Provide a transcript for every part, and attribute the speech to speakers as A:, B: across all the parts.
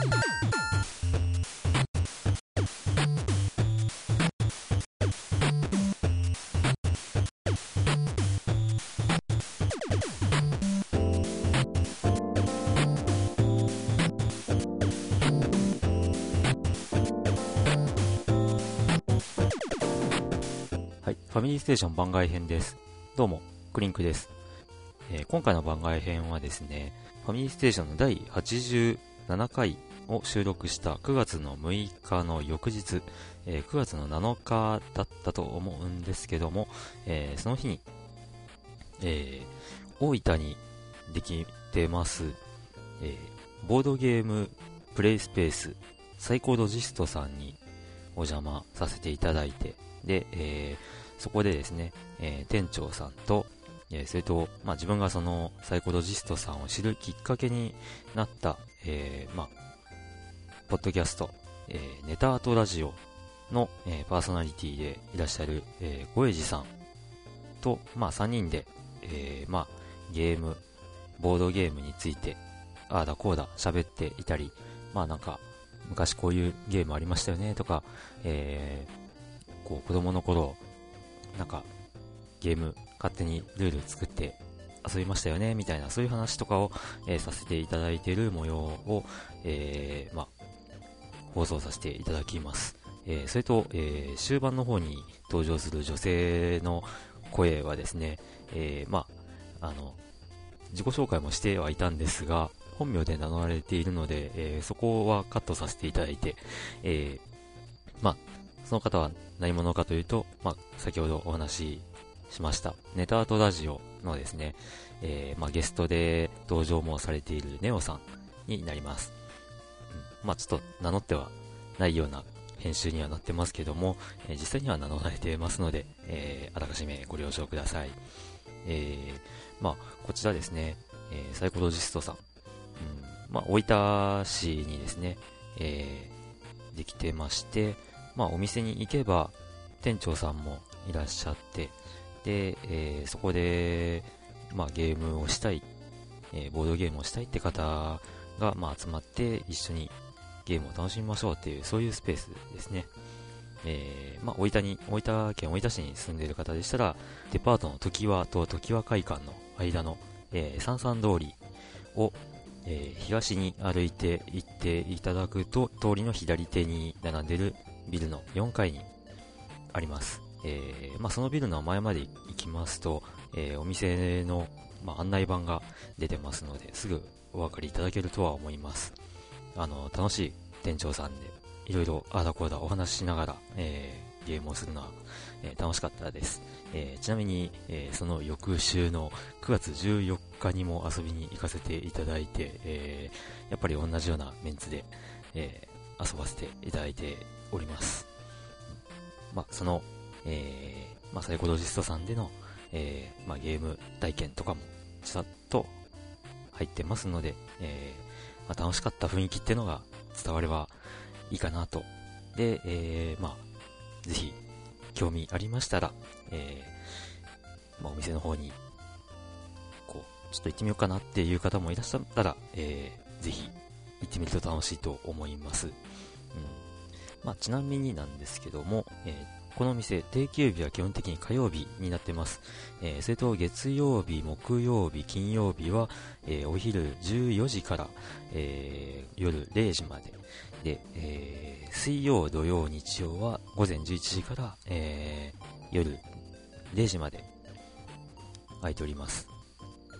A: はい、ファミリーステーション番外編です。どうも、クリンクです。えー今回の番外編はですね、ファミリーステーションの第87回を収録した9月の6日の翌日、えー9月の7日だったと思うんですけども、えーその日に、えー大分にできてます、えボードゲームプレイスペースサイコロジストさんにお邪魔させていただいて、で、えそこでですね、え店長さんと、えそれと、まあ、自分がそのサイコロジストさんを知るきっかけになった、えーまあ、ポッドキャスト、えーネタアートラジオの、えーパーソナリティでいらっしゃる、えー、ごえじさんと、まあ、3人で、えーまあ、ゲーム、ボードゲームについて、ああだこうだ喋っていたり、まあなんか、昔こういうゲームありましたよねとか、えーこう子供の頃、なんかゲーム勝手にルール作って遊びましたよねみたいなそういう話とかを、えーさせていただいている模様を、えーまあ、放送させていただきます。えーそれと、えー終盤の方に登場する女性の声はですね、えーまあ、あの、自己紹介もしてはいたんですが、本名で名乗られているので、えそこはカットさせていただいて、えまあ、その方は何者かというと、まあ、先ほどお話ししました、ネタアートラジオのですね、えまあ、ゲストで登場もされているネオさんになります。まあ、ちょっと名乗ってはないような編集にはなってますけども、えー実際には名乗られてますので、えーあらかじめご了承ください。えーまあ、こちらですね、えーサイコロジストさん、うんまあ、大分市にですね、えーできてまして、まあ、お店に行けば店長さんもいらっしゃってで、えーそこで、まあ、ゲームをしたい、えーボードゲームをしたいって方が、まあ、集まって一緒にゲームを楽しみましょうっていうそういうスペースですね、えーまあ、大分に大分県大分市に住んでいる方でしたらデパートの常盤と常盤会館の間の、えー、三々通りを、えー東に歩いて行っていただくと通りの左手に並んでるビルの4階にあります、えーまあ、そのビルの前まで行きますと、えーお店の、まあ、案内板が出てますのですぐお分かりいただけるとは思います。あの楽しい店長さんでいろいろああだこうだお話ししながら、えーゲームをするのは、えー楽しかったです、えーちなみに、えーその翌週の9月14日にも遊びに行かせていただいて、えーやっぱり同じようなメンツで、えー遊ばせていただいております。まあ、その、えーまあ、サイコロジストさんでの、えーまあ、ゲーム体験とかもちらっと入ってますので、えーまあ、楽しかった雰囲気っていうのが伝わればいいかなと。で、えーまあ、ぜひ、興味ありましたら、えーまあ、お店の方に、こう、ちょっと行ってみようかなっていう方もいらっしゃったら、えーぜひ、行ってみると楽しいと思います。うん。まあ、ちなみになんですけども、えーこの店、定休日は基本的に火曜日になってます。えーそれと月曜日、木曜日、金曜日は、えーお昼14時から、えー夜0時まで。で、えー水曜、土曜、日曜は午前11時から、えー夜0時まで空いております。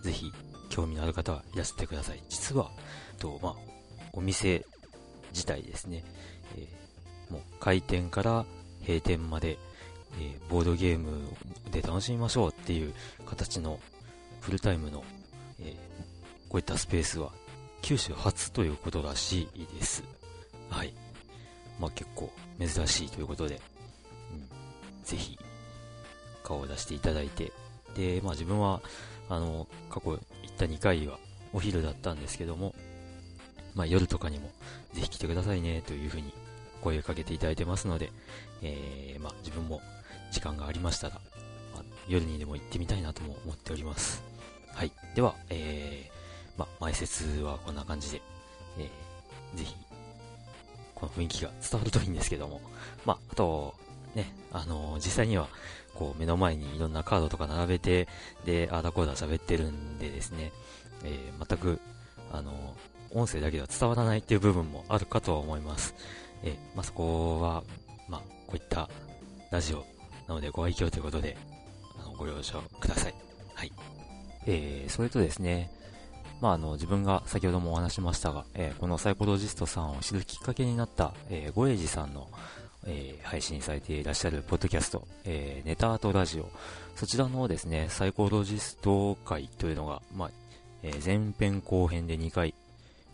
A: ぜひ、興味のある方はいらしてください。実は、とまあ、お店自体ですね、えーもう開店から閉店まで、えーボードゲームで楽しみましょうっていう形のフルタイムの、えーこういったスペースは九州初ということらしいです。はい。まあ結構珍しいということで、うん、ぜひ顔を出していただいて、で、まあ自分は、あの、過去行った2回はお昼だったんですけども、まあ夜とかにもぜひ来てくださいねというふうに声をかけていただいてますので、えー、まあ自分も時間がありましたら、まあ夜にでも行ってみたいなとも思っております。はい。では、えー、まあ前説はこんな感じで、えー、ぜひ
B: この雰囲気が伝わるといいんですけども、まあ、あと、ね、あのー、実際には、こう、目の前にいろんなカードとか並べて、で、あーだこーだ喋ってるんでですね、えー、全く、あのー、音声だけでは伝わらないっていう部分もあるかとは思います。えー、まあ、そこは、まあ、こういったラジオなのでご愛嬌ということで、あの、ご了承ください。はい。えー、それとですね、まあ、あの、自分が先ほどもお話しましたが、えー、このサイコロジストさんを知るきっかけになった、えー、ゴエジさんの、えー、配信されていらっしゃるポッドキャスト、えー、ネタアートラジオ、そちらのですね、サイコロジスト会というのが、まあ、えー、前編後編で2回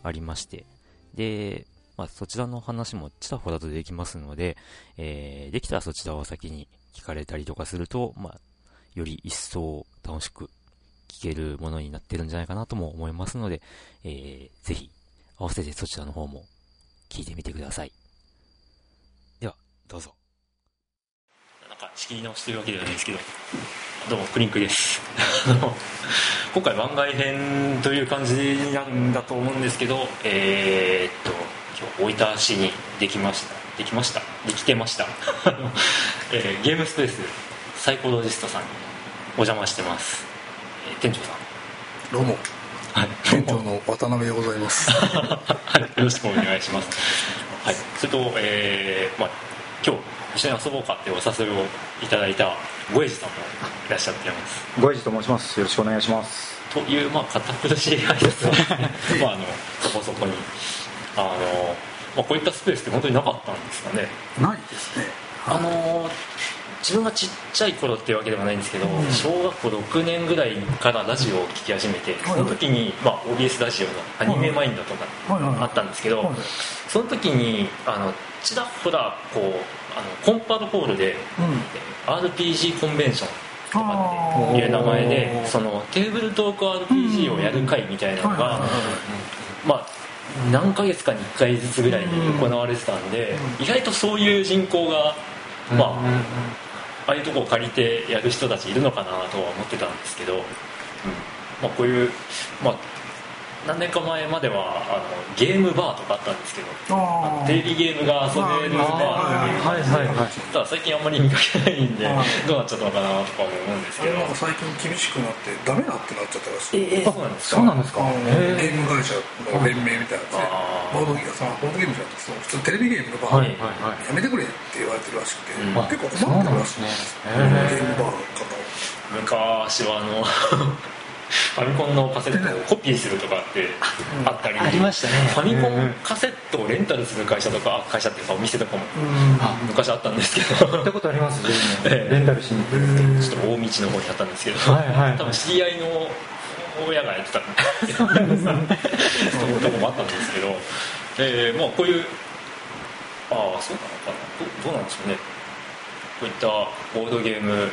B: ありまして、で、まあ、そちらの話もちらほらとできますので、えー、できたらそちらを先に聞かれたりとかすると、まあ、より一層楽しく聞けるものになってるんじゃないかなとも思いますので、えー、ぜひ、合わせてそちらの方も聞いてみてください。ではどうぞなんか仕切り直してるわけではないですけどどうもクリンクです 今回番外編という感じなんだと思うんですけどえー、っと今日大分市にできました。できました？できてました、えー、ゲームスペースサイコロジストさんにお邪魔してます、えー、店長さん。
C: どうも。はい、店長の渡辺でございます。
B: はい、よろしくお願いします。はい、それと、えー、まあ、今日一緒に遊ぼうかってお誘いをいただいたゴエジさんもいらっしゃってます。
D: ゴエジと申します。よろしくお願いします。
B: というまあ堅苦しい挨拶は、まあ、あのそこそこにあの、まあ、こういったスペースって本当になかったんですかね。
C: ないですね。
B: あの自分がちっちゃい頃っていうわけではないんですけど、うん、小学校6年ぐらいからラジオを聴き始めて、その時に、まあ、OBS ラジオのアニメマインドとかあったんですけど、その時にあのちらほらこうあのコンパルホールで、うん、RPG コンベンションとかっていう名前でそのテーブルトーク RPG をやる会みたいなのが、まあ何ヶ月かに1回ずつぐらいに行われてたんで、意外とそういう人口がまあああいうとこを借りてやる人たちいるのかなとは思ってたんですけど、うん。まあ、こういう、まあ、何年か前まではあのゲームバーとかあったんですけどテレビゲームが遊べるバーっていうただ最近あんまり見かけないんでどうなっちゃったのかなとか思うんですけど。
C: 最近厳しくなってダメだってなっちゃったらしい
B: えー、そうなんですか？
D: そうなんですか？
C: ゲーム会社の連盟みたいなやつでボー。ドゲームさボードゲームじゃなくて普通テレビゲームのバーやめてくれって言われてるらしくて、結構困ってるらしいですゲームバーの方
B: 昔はあのファミコンのカセットをコピーするとかってあったり、
D: ありましたね。
B: ファミコンカセットをレンタルする会社とか会社っていうかお店とかも昔あったんですけど。
D: 行ったことありますレンタルしに行
B: ってちょっと大道の方にあったんですけど、はいはい、多分知り合いの親がやってたそういうとこもあったんですけど、えー、まあこういうああそうなのかな。どどうなんでしょうね。こういったボードゲーム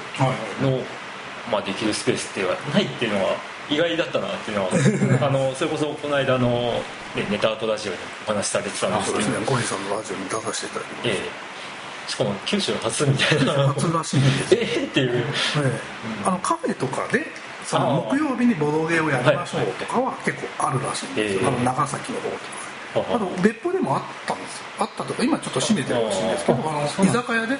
B: の、はいまあ、できるスペースってはないっていうのは意外だったなっていうのは あのそれこそこの間の、ね、ネタアートラジオでお話しされてたんですけど。そうですね
C: 小西さんのラジオに出させていただきま
B: す、ええ、しかも九州初みたいな。
C: 初らしいんです。
B: ええっていう、え
C: え、あのカフェとかでその木曜日にボドゲをやりましょうとかは結構あるらしいんですよ、あの長崎の方とかあと別府でもあったんですよ。あったとか今ちょっと閉めてるらしいんですけどあの居酒屋で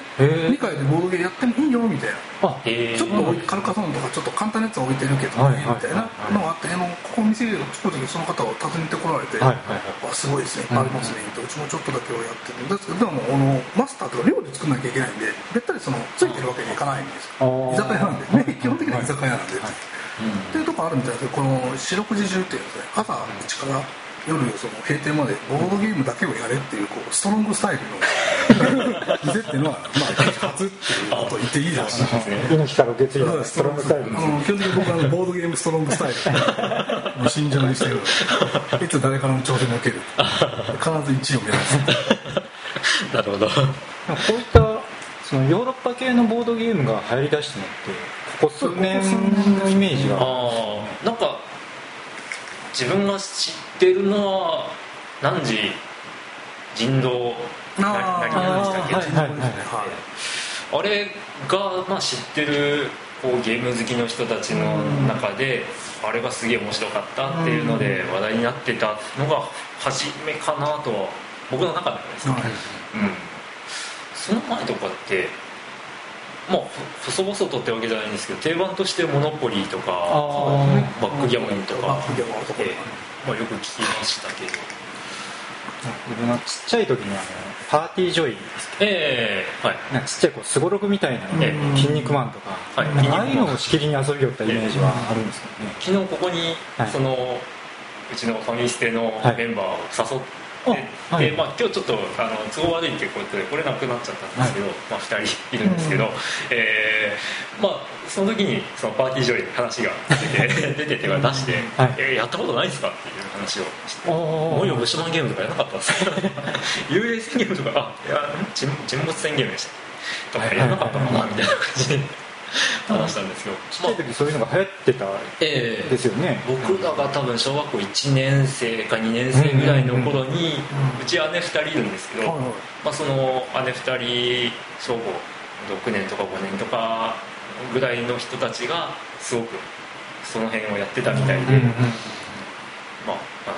C: 2階でボードゲーやってもいいよみたいな。ちょっとカルカソンとかちょっと簡単なやつ置いてるけどねみたいなのがあってあのここ店を作る時その方を訪ねてこられて「わすごいですねありますね」うちもちょっとだけはやってるんですけどでもあのマスターとか料理作らなきゃいけないんでべったりそのついてるわけにいかないんですよ。居酒屋なんで。ね基本的には居酒屋なんで。っていうとこあるみたいですけどこの四六時中っていうのは朝一から夜その閉店までボードゲームだけをやれっていうこうストロングスタイルの 店っていうのはまあ初っていうことを言っていいらしいですね
D: 猪木から月曜ストロングスタイル
C: あの基本的に僕はボードゲームストロングスタイル の信条にしてるいつ誰からの挑戦を受ける必ず1位を目指
B: すなるほど。こ
D: ういったそのヨーロッパ系のボードゲームが流行りだしたのってここ数年のイメージが。
B: なんか自分が知ってるのは何時人道な何何でしたっけあれが、まあ、知ってるこうゲーム好きの人たちの中であれがすげえ面白かったっていうので話題になってたのが初めかなとは僕の中ではですね、はい、うん、その前とかってまあ細々とってわけじゃないんですけど定番としてモノポリーとかバックギャモンとか、バッよく聞きましたけど。
D: 僕のちっちゃい時にあのパーティージョイです
B: ええー、はい。
D: なんかちっちゃいこうすごろくみたいな「筋肉マン」とか,、はい、ああいうのをしきりに遊びよったイメージはあるんですけど。ね、
B: 昨日ここに、はい、そのうちのファミステのメンバーを誘って、はい、でまあ、今日ちょっとあの都合悪いってことで来れなくなっちゃったんですけど、はい、まあ、2人いるんですけど、うん、えー、まあ、その時にそのパーティー上に話が出て 出て手が出して、はい、えー、やったことないですかっていう話をして「もうよブッシュマンゲームとかやらなかったんですか？幽霊宣言とかあいや沈没宣言でした」とかやらなかったのかなみたいな感じで。話したんですけど。
D: ちっちゃい時そういうのが流行ってたですよね、
B: え。ー、僕らが多分小学校1年生か2年生ぐらいの頃に、うち姉2人いるんですけど、まあ、その姉2人小学校6年とか5年とかぐらいの人たちがすごくその辺をやってたみたいで、まあ、あ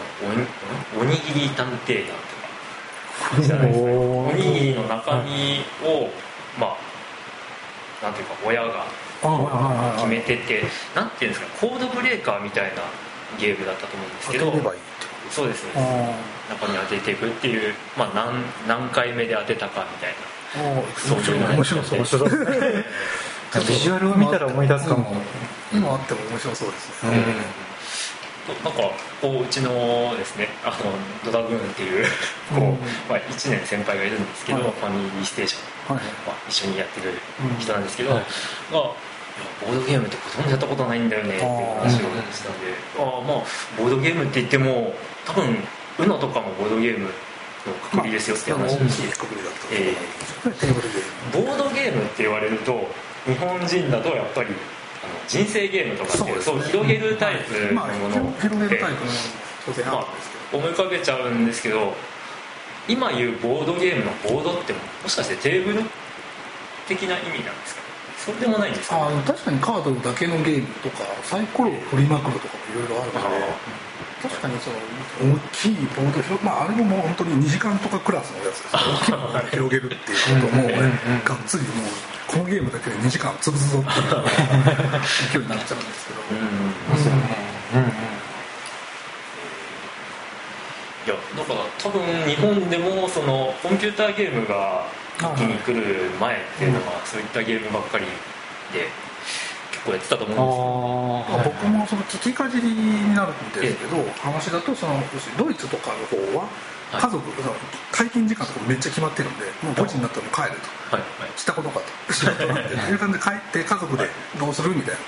B: のおにぎり探偵団とかじゃないですか。おにぎりの中身を、まあなんていうか親が決めててなんていうんですかコードブレーカーみたいなゲームだったと思うんですけどそうですね中に当てていくっていう、まあ、何何回目で当てたかみたいな
C: そういうの面白そう面白そう
D: ビジュアルを見たら思い出すかも、
C: 今あっても面白そうですね、
B: なんかこううちのですねあのドラグーンっていうこう、まあ、1年先輩がいるんですけど、はい、ファミリーステーション、はい。まあ、一緒にやってる人なんですけど、はい、がボードゲームってほとんどやったことないんだよねっていう話をしたんであ、あまあボードゲームって言っても多分 UNO とかもボードゲームのくくりですよって話をして、え ー、ボードゲームって言われると日本人だとやっぱり人生ゲームとかってそう広げるタイプのもの
C: って、広げるタイプの当然
B: あ思い浮かべちゃうんですけど今言うボードゲームのボードってもしかしてテーブル的な意味なんですか？そうでもないんですか、
C: ね、あ確かにカードだけのゲームとかサイコロを振りまくるとかもいろいろあるので確かにその大きいボード広、まあ、あれももう本当に2時間とかクラスのやつです。大きいボード広げるっていうことも、ね、がっつりもうこのゲームだけで2時間潰すぞっていう勢いになっちゃうんですけど。うんうん
B: いやだから多分日本でもそのコンピューターゲームが一気に来る前っていうのはそういったゲームばっかりで結構やってたと思うんです
C: けど、僕もその聞きかじりになるんですけど、話だとそのドイツとかの方は家族、はい、退勤時間とかめっちゃ決まってるんでもう5時になったら帰ると、はいはい、したことかと。仕事なんていう感じで帰って家族でどうするみたいな。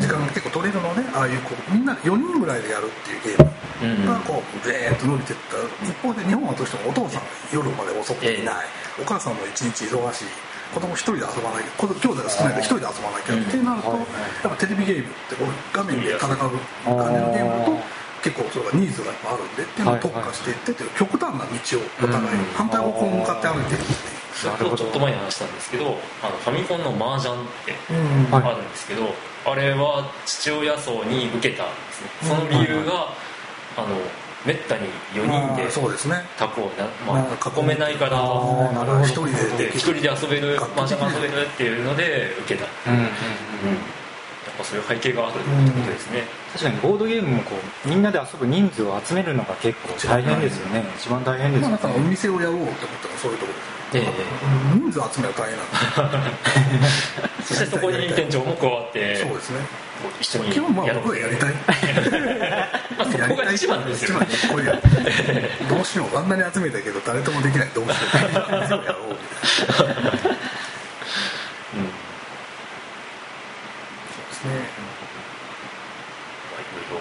C: 時間が結構取れるのでああいうこうみんな4人ぐらいでやるっていうゲームがこうゼーッと伸びていった一方で日本はどうしてもお父さん夜まで遅くていない、お母さんも一日忙しい子供一人で遊ばない子兄弟が少ないから一人で遊ばなきゃってなるとやっぱテレビゲームってこう画面で戦う感じのゲームだと結構それがニーズがあるんでっていうのを特化していってて極端な道をお互い反対方向に向かって歩いてるっていう。
B: ちょっと前に話したんですけどあのファミコンの麻雀ってあるんですけど、あれは父親層に受けたんですね。その理由が、あのめったに4人でタコをな、まあ、囲めないから
C: 一人で
B: 一人で遊べる麻雀が遊べるっていうので受けた、うんうんうん。ぱそういう背景があるってことですね、
D: 確かにボードゲームもこうみんなで遊ぶ人数を集めるのが結構大変ですよね。一番大変ですよね、
C: まあ、お店をやろうと思ったらそういうところええ。人数集める大変なん
B: そしてそこに店長も加わって
C: そうですね
B: 一緒に
C: 基本まあ僕はやりたい。
B: まあそこが一番ですよ。ね
C: どうしようあんなに集めたけど誰ともできないどうしよう。やろうみたいなね、まあ、いろいろ。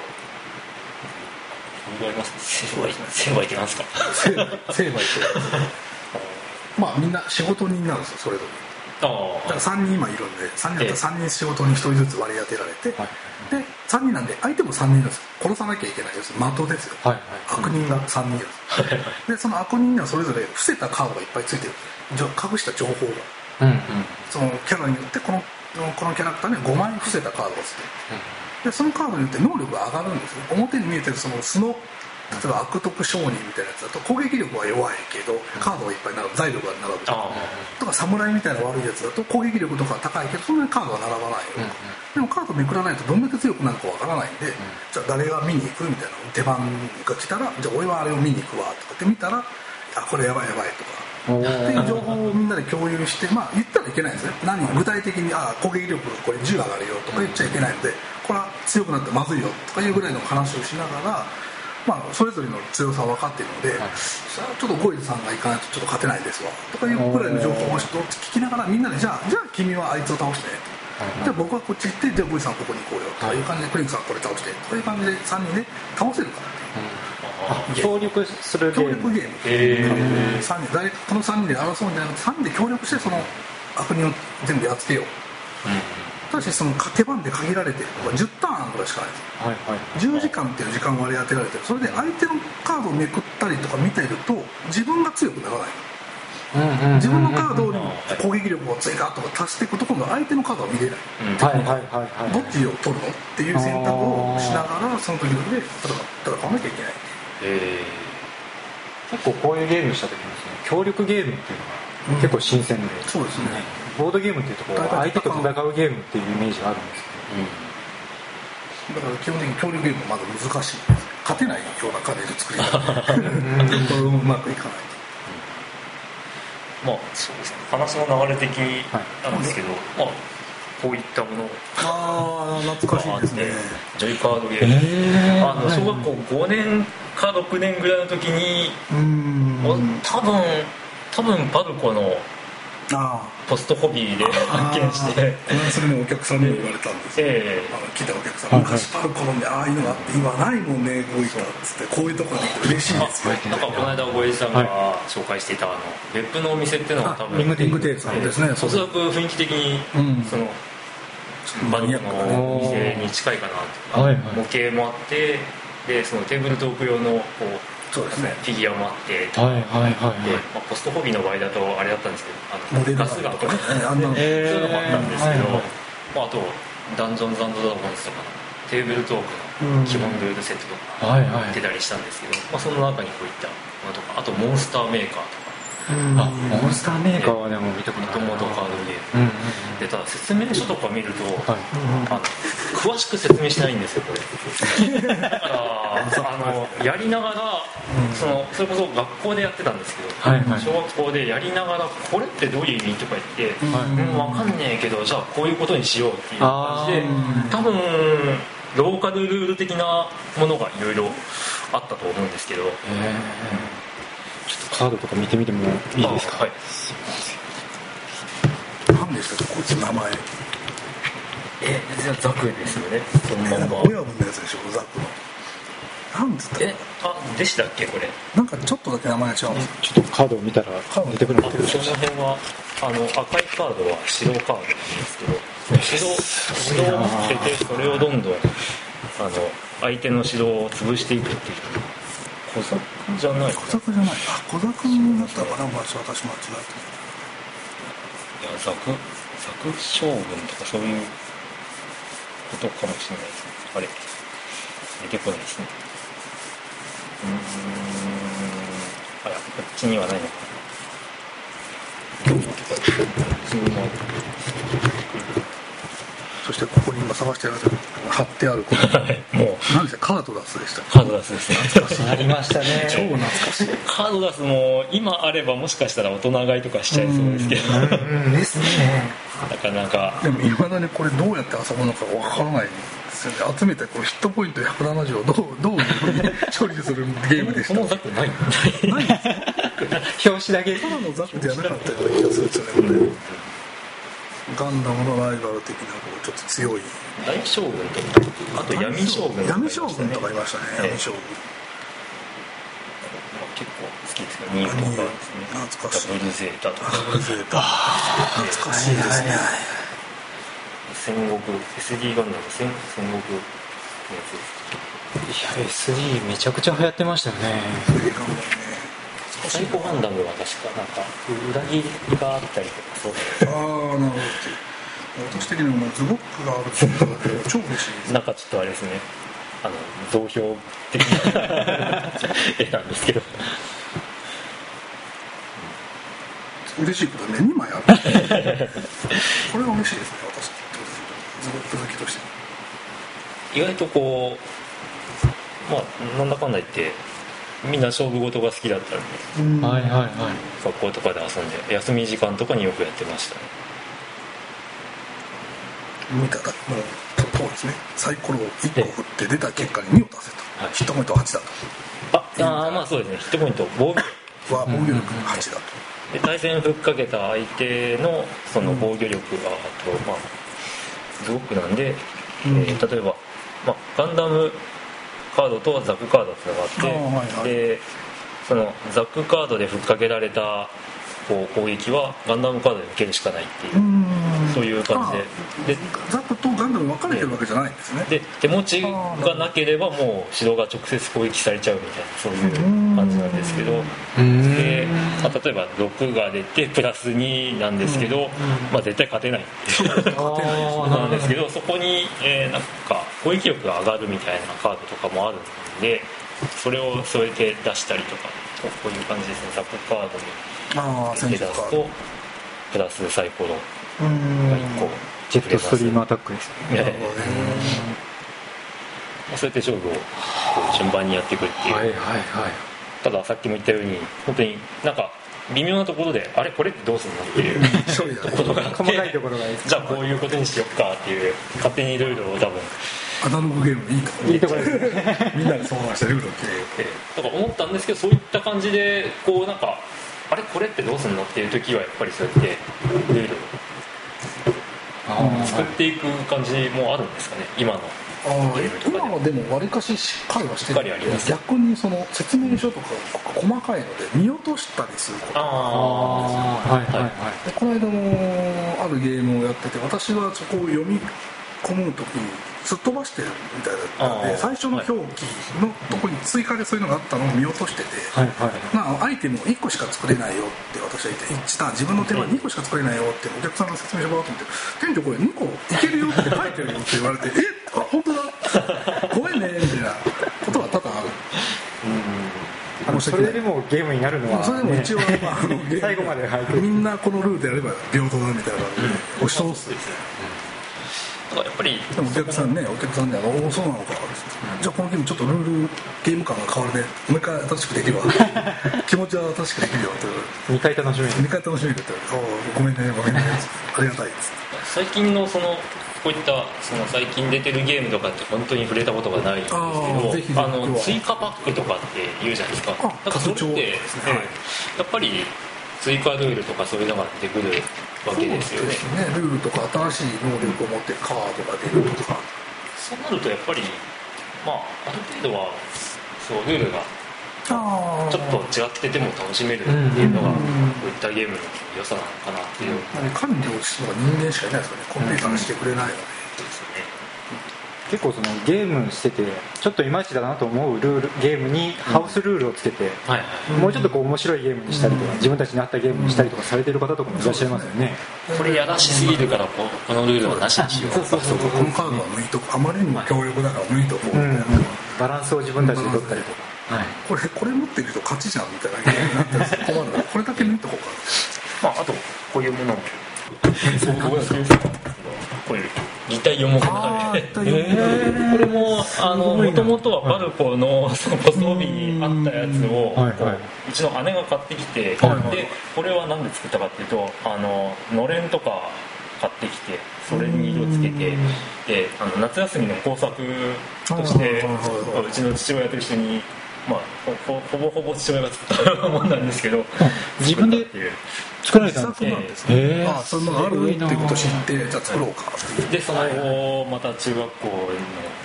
B: いろいろあります成敗成敗ってなんですか。
C: 成敗ってまあみんな仕事人なんですよそれぞれだから3人今いるんで3人だったら3人仕事に1人ずつ割り当てられて、はい、で3人なんで相手も3人です。殺さなきゃいけないです。的ですよ、はいはい、悪人が3人です、でその悪人にはそれぞれ伏せたカードがいっぱいついてる。隠した情報が、うんうん、そのキャラによってこのこのキャラクターには5枚伏せたカードがつってでそのカードによって能力が上がるんですね表に見えてるその素の例えば悪徳商人みたいなやつだと攻撃力は弱いけどカードがいっぱい並ぶ財力が並ぶとか侍みたいな悪いやつだと攻撃力とか高いけどそんなにカードは並ばないよ、でもカードめくらないとどんだけ強くなるかわからないんで、じゃあ誰が見に行くみたいな出番が来たらじゃあ俺はあれを見に行くわとかって見たらあこれやばいやばいとか。っていう情報をみんなで共有してまあ言ったらいけないんですね。何具体的にあ攻撃力これ10上がるよとか言っちゃいけないのでこれは強くなってまずいよとかいうぐらいの話をしながらまあ、それぞれの強さは分かっているので、はい、ちょっとゴイズさんが行かないとちょっと勝てないですわ。とかいうぐらいの情報を聞きながらみんなでじゃあじゃあ君はあいつを倒してね。じゃあ僕はこっち行ってじゃあゴイズさんここに行こうよ。という感じでクリンクさんこれ倒してという感じで3人で倒せるか
D: っていう、協力する
C: ゲーム。協力ゲーム、えー、3人誰この3人で争うんじゃなくて3人で協力してその悪人を全部やっつけよう、うんただしその手番で限られてるのが10ターンぐらいしかない？はいはい、10時間っていう時間割り当てられてるそれで相手のカードをめくったりとか見てると自分が強くならない。自分のカードに攻撃力を追加とか足していくと今度相手のカードは見れない,、どっちを取るの？っていう選択をしながらその時々で戦わなきゃいけない。え
D: 結構こういうゲームした時にですね協力ゲームっていうのが結構新鮮で、
C: うん、そうですね
D: ボードゲームっていうとこう相手と戦うゲームっていうイメージがあるんです
C: けど、うん、だから基本的に協力ゲームはまだ難しい。勝てないような感じで作り方うまくいかない
B: まあそうですね。話の流れ的なんですけど、はい、まあこういったもの。
C: ああ懐かしいですね。
B: ジョイカードゲーム、えー、あの小学校5年か6年ぐらいの時に多分多分パルコのポストホビーで発見して。
C: それもお客さんに言われたんです。よ、え。ー、あの来たお客さん、昔パルコのねああいうのがあって今ないもんね動いたっつってこういうところで嬉しいですよ。
B: なんかこの間小江さんが紹介していたあの別府のお店っていうのが多分
C: リングテーさんですね
B: おそらく雰囲気的に、そのバルコの店に近いかなと模型もあってでそのテーブルトーク用のこう
C: そうですね。
B: フィギュアもあってはいはいはい、で、まあ、ポストホビーの場合だとあれだったんですけどあのガスがとか、ね、あのそういうのもあったんですけど、まあ、あとダンジョンズドラゴンズとかテーブルトークの基本ルールセットとか出たりしたんですけど、まあ、その中にこういったものとかあとモンスターメーカーとか
D: あモンスターメーカーはでも見たことない
B: もともとカードゲーム、でただ説明書とか見ると、はい、あの詳しく説明しないんですよこれ。だからあのやりながら、そのそれこそ学校でやってたんですけど、はいはい、小学校でやりながらこれってどういう意味とか言って、はい、うん、分かんねえけどじゃあこういうことにしようっていう感じで多分ローカルルール的なものがいろいろあったと思うんですけど、
D: ちょっとカードとか見てみてもいいですか？はい。
C: 何ですかこいつ名前。
B: えじゃあザクですよね。その
C: まま親分のやつでしょザクの。何つった
B: えあでしたっけこれ？
C: なんかちょっとだけ名前が違うんで
D: すちょっとカードを見たら出てくるん
B: ですけどその辺はあの赤いカードは白カードなんですけど白白を持っててそれをどんどんあの相手の城を潰していくっていう小作じゃない
C: 小作じゃないあ小作だったかな私間違
B: えていやザクザク将軍とかそういうことかもしれないですね。あれ。出てこないですね。うん。あらこっちにはないのか。な普通の
C: そしてここに今探してある貼ってあるこの、はい、もう。何でしたカードダスでした
B: カードダスですね。
D: 懐かしいありましたね。
C: 超懐かしい。
B: カードダスも今あればもしかしたら大人買いとかしちゃいそうですけど。
D: ですね。
B: なかなか。
C: でもいまだにこれどうやって遊ぶのかわからないですよね。集めてこうヒットポイント170をどうどういうふうに処理するゲームでした？
B: このザクない
C: ない
D: 表紙だけ。
C: ただのザクじゃなかったような気がするんですよねガンダムのライバル的なこうちょっと強い。
B: 大将軍とかあと闇将軍
C: 闇将軍とかいましたね、闇将軍。
B: 結構好きですけどニーとかですね。
C: 懐かしい。
B: ダブルゼータとかダブルゼー
C: タ。懐かしいですね、
B: 戦国 SD ガンダム戦戦国のや
D: つですいや SD めちゃくちゃ流行ってましたよね。SD ガンダムね
B: サイコガンダムは確かなんか裏切りがあったりとかそう。
C: ああなるほど。私的にもズボックがあるっていうのが超嬉しい。
B: なんかちょっとあれですね。あの増票的な 絵なんですけど。
C: 嬉しいことね2枚あるこれは嬉しいですね私。ズボップ好きとして。
B: 意外とこうまあなんだかんだ言ってみんな勝負事が好きだった
D: んで、はいはいはい。
B: 学校とかで遊んで休み時間とかによくやってました。ね
C: 見ただもうですね。サイコロを1個振って出た結果に2を出せと、はい、ヒットポイント8だ
B: と。ああまあそうですね。ヒットポイント防
C: 御は防御力8だと、
B: で対戦ふっかけた相手のその防御力があと、まあすごくなんで、うん、えー、例えば、まあ、ガンダムカードとザクカードっていうのがあって、はいはい、でそのザックカードでふっかけられたこう攻撃はガンダムカードで受けるしかないっていうそういう感じで。で
C: ザクとガンダム分かれてるわけじゃないんですね。
B: で手持ちがなければもう指導が直接攻撃されちゃうみたいなそういう感じなんですけど。で、まあ、例えば6が出てプラス2なんですけど、まあ、絶対勝てない なんですけどそこに、えー、なんか攻撃力が上がるみたいなカードとかもあるんでそれを添えて出したりとかこういう感じですね。ザクカードに手出すとプラスサイコロが1個
D: ジェットストリームアタックですね、ね、
B: そうやって勝負を順番にやっていくっていう、はいはいはい、たださっきも言ったように本当になんか微妙なところであれこれってどうするのっていう。ところが
D: 細かいところが
B: じゃあこういうことにしよっかっていう勝手にルールを多分。
C: アナログゲームいいとこ
D: いいところです
C: ね。みんなで相談してルールを決め
B: るとか思ったんですけどそういった感じでこうなんかあれこれってどうすんのっていう時はやっぱりそうやってルールを作っていく感じもあるんですかね今の。
C: あ今はでもわりかししっかりはしてる。逆にその説明書とか細かいので見落としたりすること。があるんですよ、はいはいはい、でこの間もあるゲームをやってて私はそこを読み込む時にすっ飛ばしてるみたいだったんで最初の表記のとこに追加でそういうのがあったのを見落としてて、はいはい、まあ、アイテムを1個しか作れないよって私は言って1ターン自分の手は2個しか作れないよってお客さんが説明書もらってみて店長これ2個いけるよって書いてるよって言われて えあ本当だ。ごめんねみたいなことは多々ある。
D: あのそれでもゲームになるのは、ね、
C: それでも一応、まあ、
D: 最後まで
C: みんなこのルールでやれば平等だみたいな感じで押し通す
B: やっぱり。
C: でもお客さんねお客さんで「おおそうなのか」じゃあこのゲームちょっとルールゲーム感が変わるね。もう一回新しくできるわ。気持ちは新しくできるよって。
D: 2回楽しめる
C: 2回楽しめるって。言われて「ごめんねごめんね」ありがたいです
B: 最近のそのこういったその最近出てるゲームとかって本当に触れたことがないんですけどあの追加パックとかって言うじゃないですか。だからそれって、ね、やっぱり追加ルールとかそういうのが出てくるわけですよね、ね、
C: ルールとか新しい能力を持ってカードが出るとか。
B: そうなるとやっぱりまあある程度はそうルールがちょっと違ってても楽しめるっていうのがこういったゲームの良さなのかなっていう、
C: うん、管理をするのが人間しかいないですよね。コンピューターがしてくれないので、うん、そうですよ
D: ね結構そのゲームしててちょっといまいちだなと思うルールゲームにハウスルールをつけて、うん、もうちょっとこう面白いゲームにしたりとか、自分たちに合ったゲームにしたりとかされてる方とかもいらっしゃいますよね、
B: これやらしすぎるからここのルールはなしにしよう
C: そうそうそうこのカードは抜いとくあまりにも強力だから抜いとこう。みたいな、
D: バランスを自分たちで取ったりとか、
C: はい、これこれ持ってる人勝ちじゃんみたいなゲームになったら困るからこれだけ抜いとこう
B: かまああとこういうものもこういう立体4目鍋これもあのもともとはバルコのその装備にあったやつを、うちの姉が買ってきて、でこれは何で作ったかっていうとあののれんとか買ってきてそれに色つけてであの夏休みの工作としてうちの父親と一緒にまあ、ほほぼほぼ父親が作ったもんなんですけど
D: 自分で作られた
C: んですなんですね、え。ー、あそんなのあるっていうことを知ってじゃあ作ろうか。
B: でその後また中学校の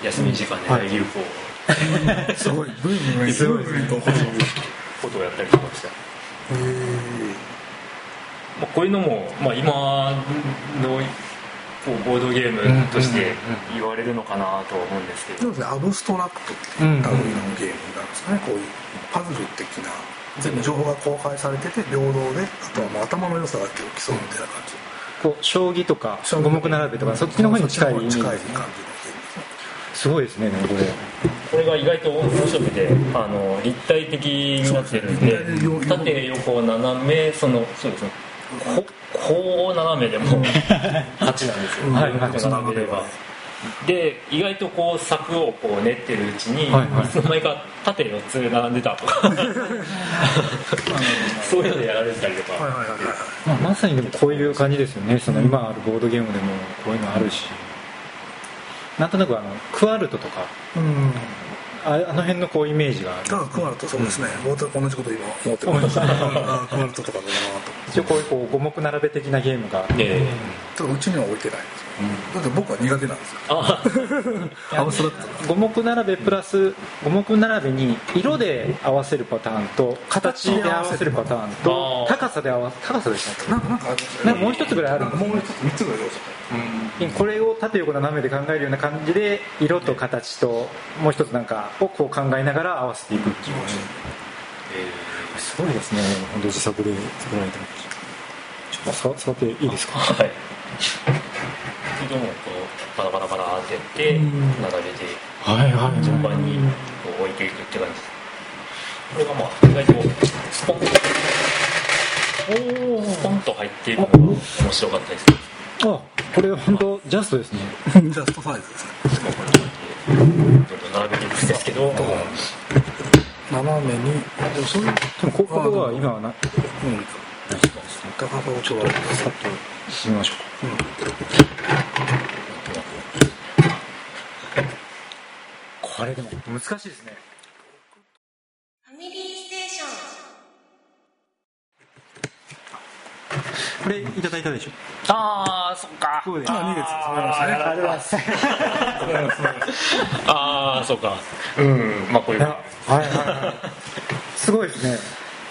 B: 休み時間で大流
C: 行、すごい。ブームがすごい。ブーム
B: ことをやったりとかして。へえまあ、こういうのも、まあ、今のこうボードゲームとして言われるのかなとは思うんですけど、
C: そうですねアブストラクトっていう類のゲームなんですかね。こういうパズル的な全部情報が公開されてて平等であとはもう頭の良さだけを競うみたいな感じ、
D: こう将棋とか五目並べとかそっちの方に近い
C: 近い感じのゲーム
D: すごいですねこれ
B: これが意外と面白くてあの立体的になってるんで縦横斜めそのそうですねこう斜めでも。8なんですよ、はい、斜めればで意外とこう柵をこう練ってるうちに、はいはい、いつの間にか縦4つ並んでたとか。そういうのでやられてたりとか、はいはいはい
D: まあ、まさにでもこういう感じですよね。その今あるボードゲームでもこういうのあるし、なんとなくあのクワルトとか、うんああの辺のこうイメージがあ
C: る。あクワルトそうですね、うん、同じこと今思ってましたクワルトとかだなと
D: 一応こういうこう五目並べ的なゲームが。あって、え
C: ー、うちには置いてないだって僕は苦手なんですよ。あ。
D: あ五目並べプラス。五目並べに色で合わせるパターンと形で合わせるパターンと高さで合わせ高さでしたっけ？なんかなんかもう一つぐらいあるんです
C: もう一つ三つぐらい要素
D: うん、これを縦横斜めで考えるような感じで色と形ともう一つなんかをこう考えながら合わせていくっていう、えー、すごいですね。本当自作で作られてるちょっと触っていいですか？はい。
B: どもこうバラバラバラってやって並べて、はいはい、順番にこう置いていくって感じ。ですこれがまあ意外とスポンとスポンと入っているのが面白かったです。
D: あこれ本当ジャストですね。
C: ジャストサイズですね。
B: 並べていくんですけど。
C: 斜めに。
D: でもそういうでもここは今はなうん。
C: 高さをちょっとさっと
D: 進みましょうか、うん。これでも難しいですねファミリーステーションこれいただいたでしょ？
B: ああそっか。
C: そうです。あ2列
D: ありがとうございます
B: ああそっか。うんまあこれはいはい
D: はい。すごいですね。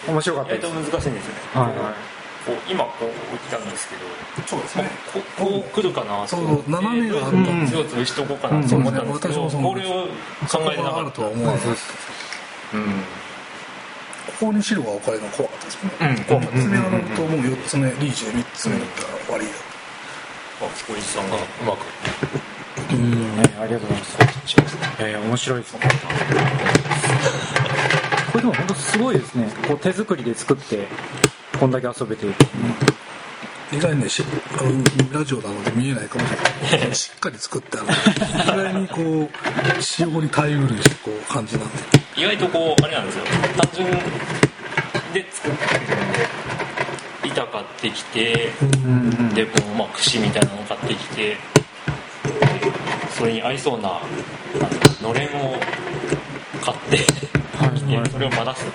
D: 面白かった
B: と難しいんですよね。はいはい。こう今こう置いたんですけど
C: そうですね。
B: ここう来るかな
C: そう斜めがある
B: と強くしとこうかなと思ったん。ですけど、うん、これを考えなかったとは思わず
C: うんここに白が置かれるの怖かったですね、うん、怖かった爪が乗るともう4つ目リージュ3つ目だったら終わりだ
B: あ小石さんがうまく
D: うん、ありがとうございます。えー、面白いですね。これでも本当すごいですね。こう手作りで作ってこんだけ遊べて。る、
C: 意外にねしあのラジオなので見えないかもしれない。しっかり作ってある。意外にこう使用に耐えうるこう感じなんで。
B: 意外とこうあれなんですよ。単純で作ってるんで板買ってきて、でこのまあ串みたいなの買ってきてそれに合いそうなのれんを買ってきてそれをばらすって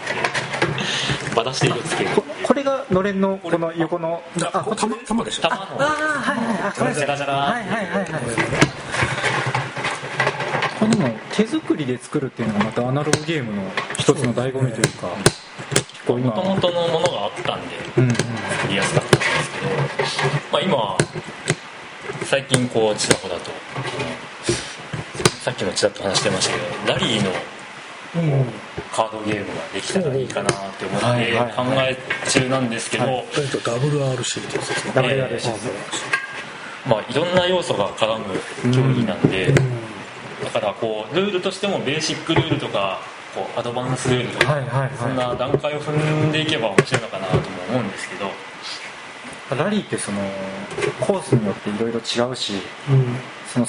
B: いうばらして色つける
D: これがのれんのこの横の
C: あこ玉玉でしょ？玉の。あ
D: あはいはいはい。
B: ジャラジャラ。
D: はいはいはいはいこれでも手作りで作るっていうのがまたアナログゲームの一つの醍醐味というか
B: もともとのものがあったんで作りやすかったんですけど、まあ、今最近こうちらほらとさっきもちらっと話してましたけどラリーのカードゲームができたらいいかなって思って考え中なんですけど、はい。はい、
C: WRC
D: とですね WRC
B: まあいろんな要素が絡む競技なんで、うん、だからこうルールとしてもベーシックルールとかこうアドバンスルールとか、はいはいはい、そんな段階を踏んでいけば面白いのかなとも思うんですけど。
D: ラリーってそのコースによっていろいろ違うし、うん、その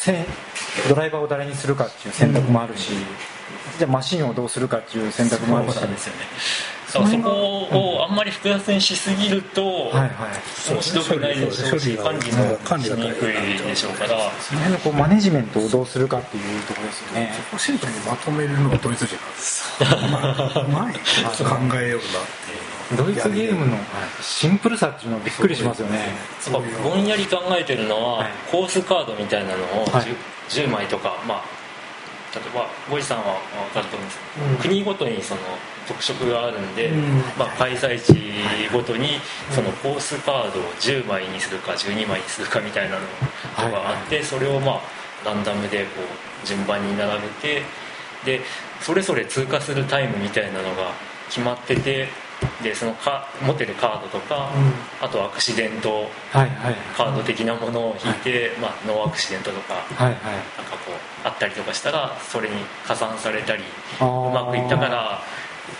D: ドライバーを誰にするかっていう選択もあるし、うんじゃあマシンをどうするかっていう選択もあるし。ですよね
B: そこをあんまり複雑にしすぎると、はいはい、面白くないでしょうし管理もしにくいでしょうから。
D: その辺のこうマネジメントをどうするかっていうところですよね。
C: そこシンプルにまとめるのがドイツ人なんです。うまい。考えようなってい。う
D: ドイツゲームのシンプルさっていうのはびっくりしますよね。
B: ぼんやり考えてるのは、コースカードみたいなのを 10,、10枚とかまあ例えばゴイさんは分かると思うん。ですけど、うん、国ごとにその特色があるんで、うん、まあ、開催地ごとにそのコースカードを10枚にするか12枚にするかみたいなのがあって、それをまあランダムでこう順番に並べてでそれぞれ通過するタイムみたいなのが決まっててでそのか持ってるカードとか、あとアクシデントカード的なものを引いて、まあ、ノーアクシデントとか、なんかこうあったりとかしたらそれに加算されたりうまくいったから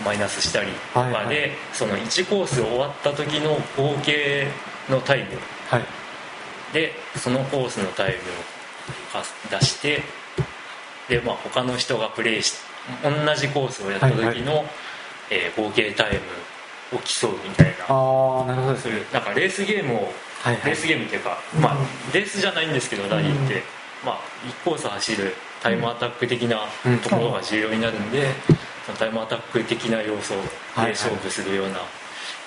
B: マイナスしたりとかで、その1コース終わった時の合計のタイム、でそのコースのタイムを出してで、まあ、他の人がプレイし同じコースをやった時の、えー、合計タイムを競うみたいな。
D: あなるほど。
B: そういうなんかレースゲームを、はいはい、レースゲームっていうか、まあ、レースじゃないんですけど何って、まあ、1コース走るタイムアタック的なところが重要になるんで、そのタイムアタック的な要素で勝負するような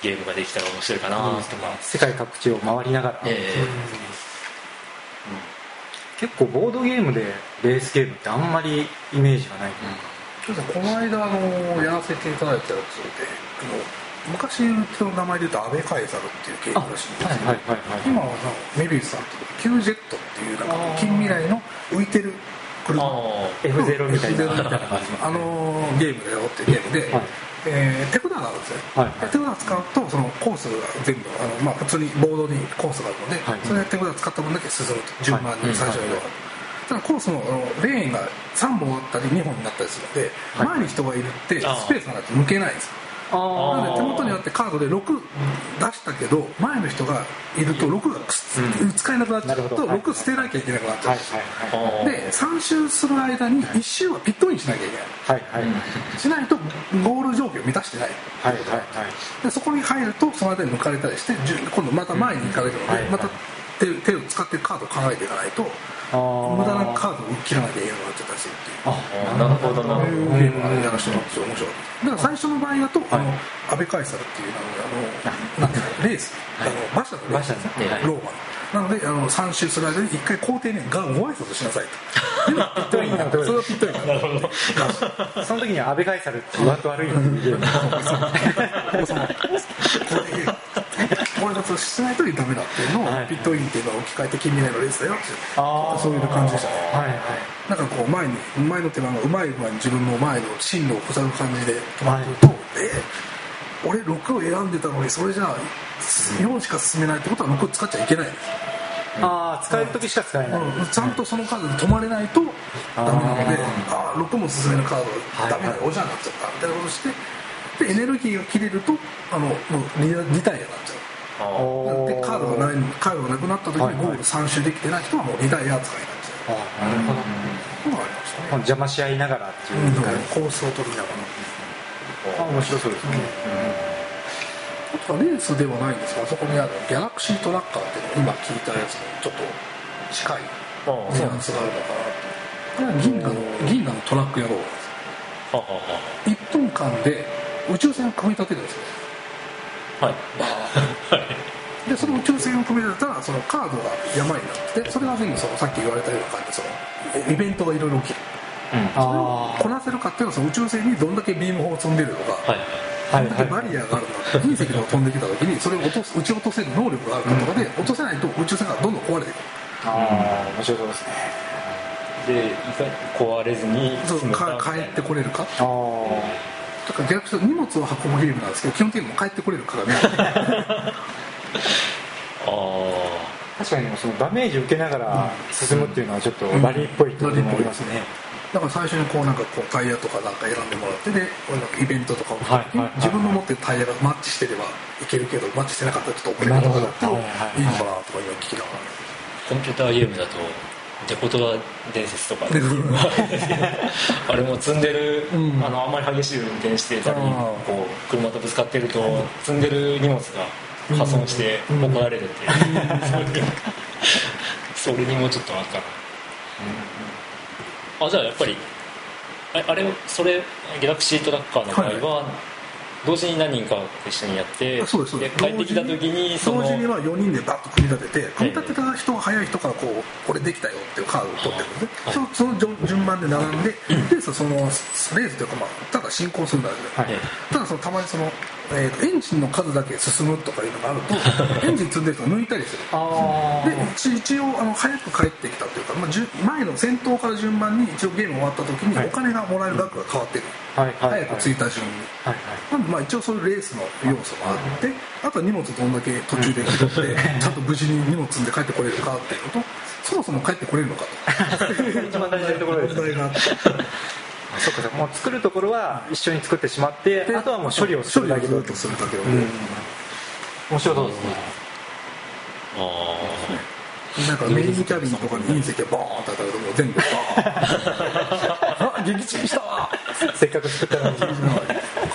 B: ゲームができたら面白いかなとか、
D: 世界各地を回りながら、えー、うん、結構ボードゲームでレースゲームってあんまりイメージがない。というか、
C: この間あのやらせていただいたやつで昔の名前で言うと「アベカエザル」っていうゲームらしいんですけど、はいはい今はメビウスさんとキュージェットっていうなんか近未来の浮いてる
D: 車。F0 みたいな。
C: あのゲームだよっていうゲームで、はい。えー、手札があるんですね、はいはい、手札使うとそのコースが全部あの、まあ、普通にボードにコースがあるので、はい、それで手札使った分だけ進むと順番に最初の色が、はいただコースのレーンが3本あったり2本になったりするので、前に人がいるってスペースがなくて抜けないんですなので手元にあってカードで6出したけど前の人がいると6が使えなくなっちゃうと6捨てなきゃいけなくなっちゃう。んですで3周する間に1周はピットインしなきゃいけない、はいはい、しないとゴール状況を満たしてない、はいはいはい、でそこに入るとその間に抜かれたりして今度また前に行かれるのでまた手手を使ってカードを考えていかないと無駄なカードを切らなきゃいけなくなっちゃったりするって。いうあなるほどな。るほどゲームがやらせてもらって面白い。だから最初の場合だと、あの安倍カイサルっていうあのなんていうのレース、あの馬車のレース、ローマのなのであの3周する間に一回皇帝にがご挨拶しなさいと。いうのがピットインなそれはピットインなる
D: ほど。その時には安倍カイサルって言わんと悪いのに
C: しないとダメだっていうのを、ピットインっていうのを置き換えて近未来のレースだよってそういう感じでしたね、はいはい、なんかこう前に前の手番がうまい具合に自分の前の進路を塞ぐ感じで止まってると、はい、え俺6を選んでたのにそれじゃあ4しか進めないってことは6使っちゃいけない。んです
D: ああ使える時しか使えない、
C: うん、ちゃんとそのカードで止まれないとダメなのでああ6も進めるカードがダメなおじゃになっちゃったみたいなことしてでエネルギーが切れるとあのもうリリタイアになっちゃう。でカードがないカードがなくなった時にゴール3周できてない人はもうリタイア扱いになっちゃう。あなるほど、
D: うん、ありましたね。邪魔し合いながらっていう、うん、
C: コースを取りなが
D: らあ面白そうですね、
C: あとはレースではないんですがあそこにあるギャラクシートラッカーっていうのを今聞いたやつのちょっと近いニュアンスがあるのかなこれは銀河の銀河のトラック野郎なんです。1分間で宇宙船を組み立てるんです。よはい、でその宇宙船を組み立てたらそのカードが山になってそれが全部そのさっき言われたような感じでそのイベントがいろいろ起きる、うん、それをこなせるかっていうのはその宇宙船にどんだけビーム砲を積んでるとか、はい。どんだけバリアがあるのか隕石が飛んできた時に それを落とす撃ち落とせる能力があるかとかで、落とせないと宇宙船がどんどん壊れていく。
D: ああ面白そうですね。
B: でいかに壊れずに
C: そう帰ってこれるか？ああだから逆に荷物を運ぶゲームなんですけど 基本的にも帰ってこれるからね。あ
D: あ確かにそのダメージ受けながら進むっていうのはちょっとラリーっぽいっていますね、
C: だから最初にこうなんかこうタイヤとかなんか選んでもらってでイベントとかを、はいはい、自分の持ってるタイヤがマッチしてればいけるけどマッチしてなかったらちょっと遅れるとかだといいのかなとか今聞きながら
B: コンピューターゲームだとデコトラ伝説とか。あれも積んでる、うん、あのあんまり激しい運転してたりこう車とぶつかってると積んでる荷物が破損して怒られるっていう、それにもちょっとあった。な、うん、あじゃあやっぱりあれそれギャラクシートラッカーの場合は、はい。同時に何人かと一緒にやって
C: そうです
B: で帰ってきた時に
C: 同時には4人でバッと組み立てて組み立てた人が早い人からこうこれできたよっていうカードを取ってるんではい、その順番で並んで、でそのレースというか、まあ、ただ進行するんだけど、はい、ただそのたまにその、えー、エンジンの数だけ進むとかいうのがあると エンジン積んでると抜いたりする。で一応あの早く帰ってきたというか、まあ、前の先頭から順番に一応ゲーム終わった時にお金がもらえる額が変わってる、はい早く着いた順に、はいはい、まあ一応そういうレースの要素もあって、あとは荷物どんだけ途中で拾って ちゃんと無事に荷物積んで帰ってこれるかっていうのとそもそも帰ってこれるのかと。
D: 一番大事なところです、ね、そっかもう作るところは一緒に作ってしまってあとはもう処理をするだけ
C: だとするだけで、う
D: ん、面白そうですね。
B: ああ
C: なんかメインキャビンとかに隕石がボーンって当たるともう全部バーンあ撃沈したわ。
D: せっかく作ったのに。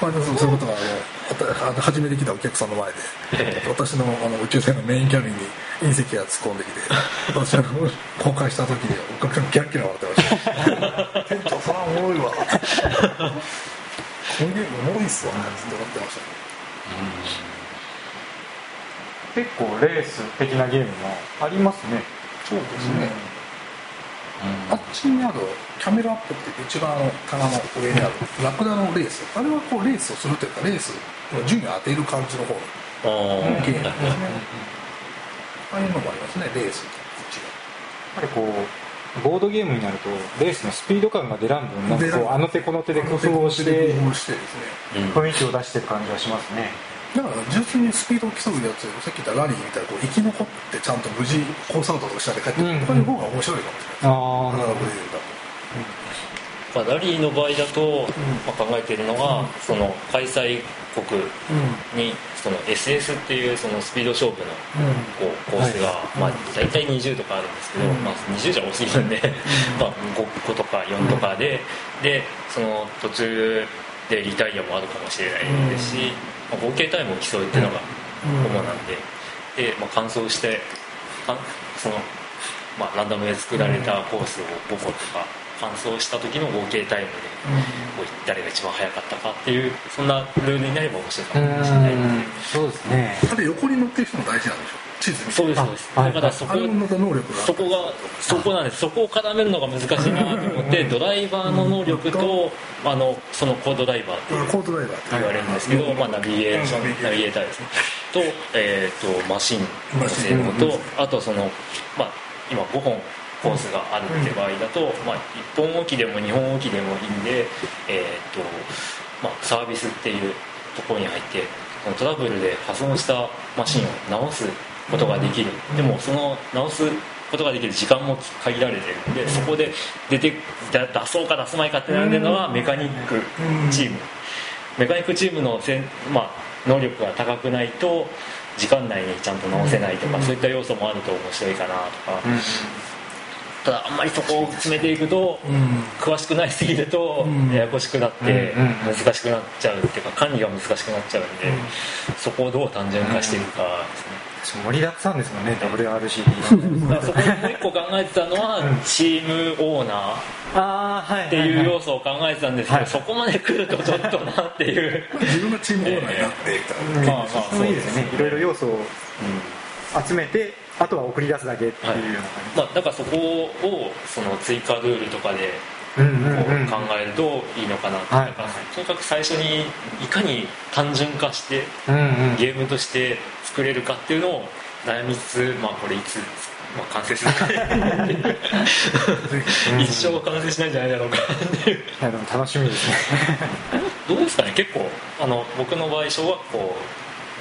C: 川島さんそういうことがあの初めて来たお客さんの前で私のあの宇宙船のメインキャビンに隕石が突っ込んできて私は公開した時にお客さんギャッギャ笑ってましたそれはおもろいわ。こういうゲームおもろいっすわね。って思ってました、
D: うん結構レース的なゲームもありますね。
C: そうですね、うん、あっちにあるキャメラアップって一番棚の上にあるラクダのレース。あれはこうレースをするというかレースの順位を当てる感じの方のゲームですね。ああいうのもありますね。レース
D: やっぱりこうボードゲームになるとレースのスピード感が出らん分なんかこうあの手この手で工夫をして雰囲気を出してる感じはしますね。
C: だから純粋にスピードを競うやつさっき言ったラリーみたいなこう生き残ってちゃんと無事コースアウトとか下で帰ってくる、うん、こういう方が面白いかもしれない。ああなるほど、
B: まあ、ラリーの場合だと、まあ、考えているのが、うん、その開催国にその SS っていうそのスピード勝負のこうコースが、まあ、大体20とかあるんですけど、まあ、20じゃ多すぎるんで、まあ、5個とか4とかででその途中でリタイアもあるかもしれないですし、まあ、合計タイムを競うっていうのが主なんで、で、まあ、完走してその、まあ、ランダムで作られたコースを5個とか完走した時の合計タイムで、こう誰が一番速かったかっていうそんなルールになれば面白いかもしれない。
D: そうですね。
C: あれ横に乗ってる人も大事なんでしょ？
B: 地図そうですそうです。だからそこそこがそこなんです。そこを絡めるのが難しいなと思ってドライバーの能力とあのそのコードダイバーって
C: コードダイバ
B: ーって言われるんですけど、まあ、ナビゲーションナビゲーターですね。と,、えー、とマシンの性能とあとその、まあ、今5本コースがあるって場合だと、まあ、1本置きでも2本置きでもいいんで、えーとまあ、サービスっていうところに入ってトラブルで破損したマシンを直すことができる。でもその直すことができる時間も限られてるんでそこで出て出そうか出すまいかって悩んでるのはメカニックチーム。メカニックチームのせん、まあ、能力が高くないと時間内にちゃんと直せないとかそういった要素もあると面白いかなとかただあんまりそこを詰めていくと、詳しくなりすぎるとややこしくなって難しくなっちゃうっていうか管理が難しくなっちゃうんで、そこをどう単純化していくかですね。
D: 盛りだくさんですもんね WRCD
B: そこでもう一個考えてたのは、チームオーナー。っていう要素を考えてたんですけど、そこまで来るとちょっとなっていう。
C: 自分がチームオーナーになって、
D: えー、まあまあ。そうですね。いろいろ要素を集めてあとは送り出すだけっていうような感じ、
B: まあ、だからそこをその追加ルールとかでこう考えるといいのかなと、はい、とにかく最初にいかに単純化して、ゲームとして作れるかっていうのを悩みつつ、まあ、これいつ、まあ、完成するか。一生完成しないんじゃないだろうか。っていうい
D: やでも楽しみですね。
B: どうですかね？結構あの僕の場合小学校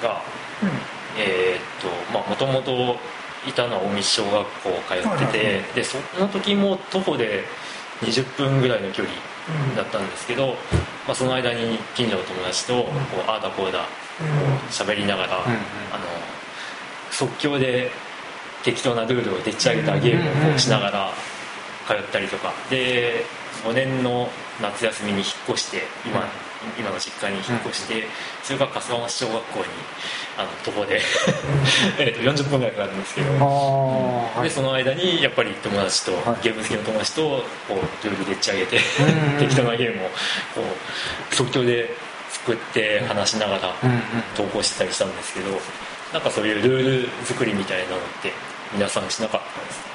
B: が、うん、えー、っとまあもともといたのは近江小学校通ってて、でその時も徒歩で20分ぐらいの距離だったんですけど、まあ、その間に近所の友達とこうああだこうだ喋りながら、あの即興で適当なルールをでっち上げたゲームをこうしながら通ったりとか。で5年の夏休みに引っ越して今今の実家に引っ越して、それが春日町小学校にあの徒歩で。えと40分ぐらいかかるんですけど、でその間にやっぱり友達と、ゲーム好きの友達とこうルールでっち上げて適当なゲームをこう即興で作って話しながら投稿してたりしたんですけどなんかそういうルール作りみたいなのって皆さんしなかったです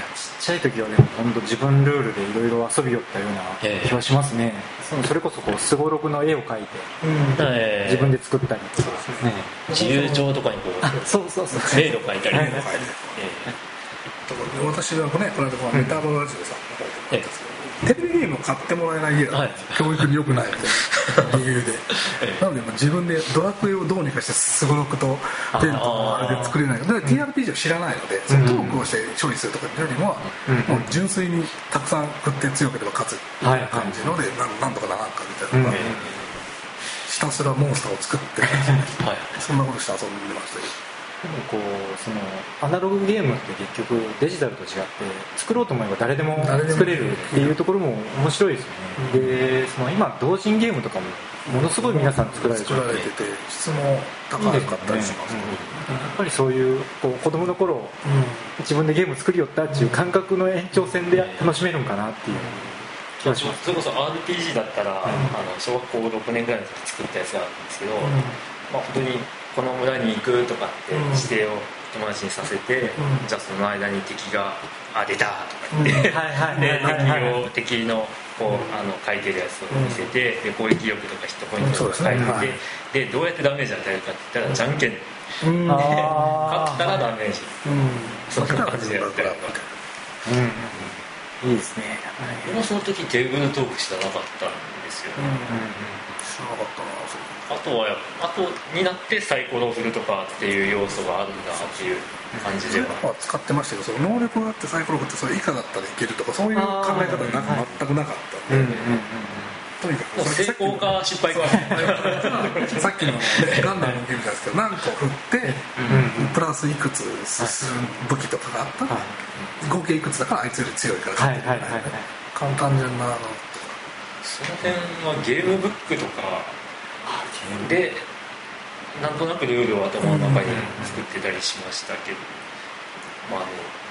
D: ちっちゃい時はでも本当自分ルールでいろいろ遊びよったような気はしますね、えー、それこそこうすごろくの絵を描いて、えー、自分で作ったり。とか、
B: ね、自由帳とかにこ
D: うそうそうそう。
B: 迷路描いたり、え
C: ー、私はねこの間メタボラジオさんの方でテレビゲームを買ってもらえない家だ、はい、教育に良くない。みたいな理由で。なので自分でドラクエをどうにかしてすごろくとテントのあれで作れない。だから TRPG を知らないので、そのトークをして処理するとかよりも、もう純粋にたくさん振って強ければ勝つ感じので、なんとかならんかみたいな。のが、ひたすらモンスターを作って、はい、そんなことして遊んでましたけど。
D: でもこうそのアナログゲームって結局デジタルと違って作ろうと思えば誰でも作れるっていうところも面白いですよね、でその今同人ゲームとかもものすごい皆さん作られてて
C: 作られてて質も高かったりしますね、
D: うん、やっぱりそういうこう子供の頃、うん、自分でゲーム作りよったっていう感覚の延長線で楽しめるんかなっていう。
B: 気がしますそれこそ RPG だったら、うん、あの小学校6年ぐらいの時作ったやつがあるんですけど、まあ、本当にこの村に行くとかって指定を友達にさせて、じゃあその間に敵が「あ出た!」とか言って、で敵を敵のこうあの書いてるやつを見せて、で攻撃力とかヒットポイントとか書いてて、でどうやってダメージ与えるかって言ったらじゃんけん。で、勝ったらダメージ、そんな感じでやってる
D: いいですね。
B: 僕もその時テーブルトークしかなかったんですよ、
C: 知らなかったなそ
B: れ。あとはあとになってサイコロ振るとかっていう要素があるんだっていう感じでは。
C: 使ってましたけどその能力があってサイコロ振ってそれ以下だったらいけるとかそういう考え方なく全くなかったんで、
B: とにかく成功か失敗か。
C: さっきの、ね、ガンダムのゲームですけど何個振って、プラスいくつ進む武器とかがあったら、合計いくつだからあいつより強いから勝ってるみたいな、簡単じゃなの。とか
B: その辺はゲームブックとかでなんとなくルールを頭の中に作ってたりしましたけど、まあ、あの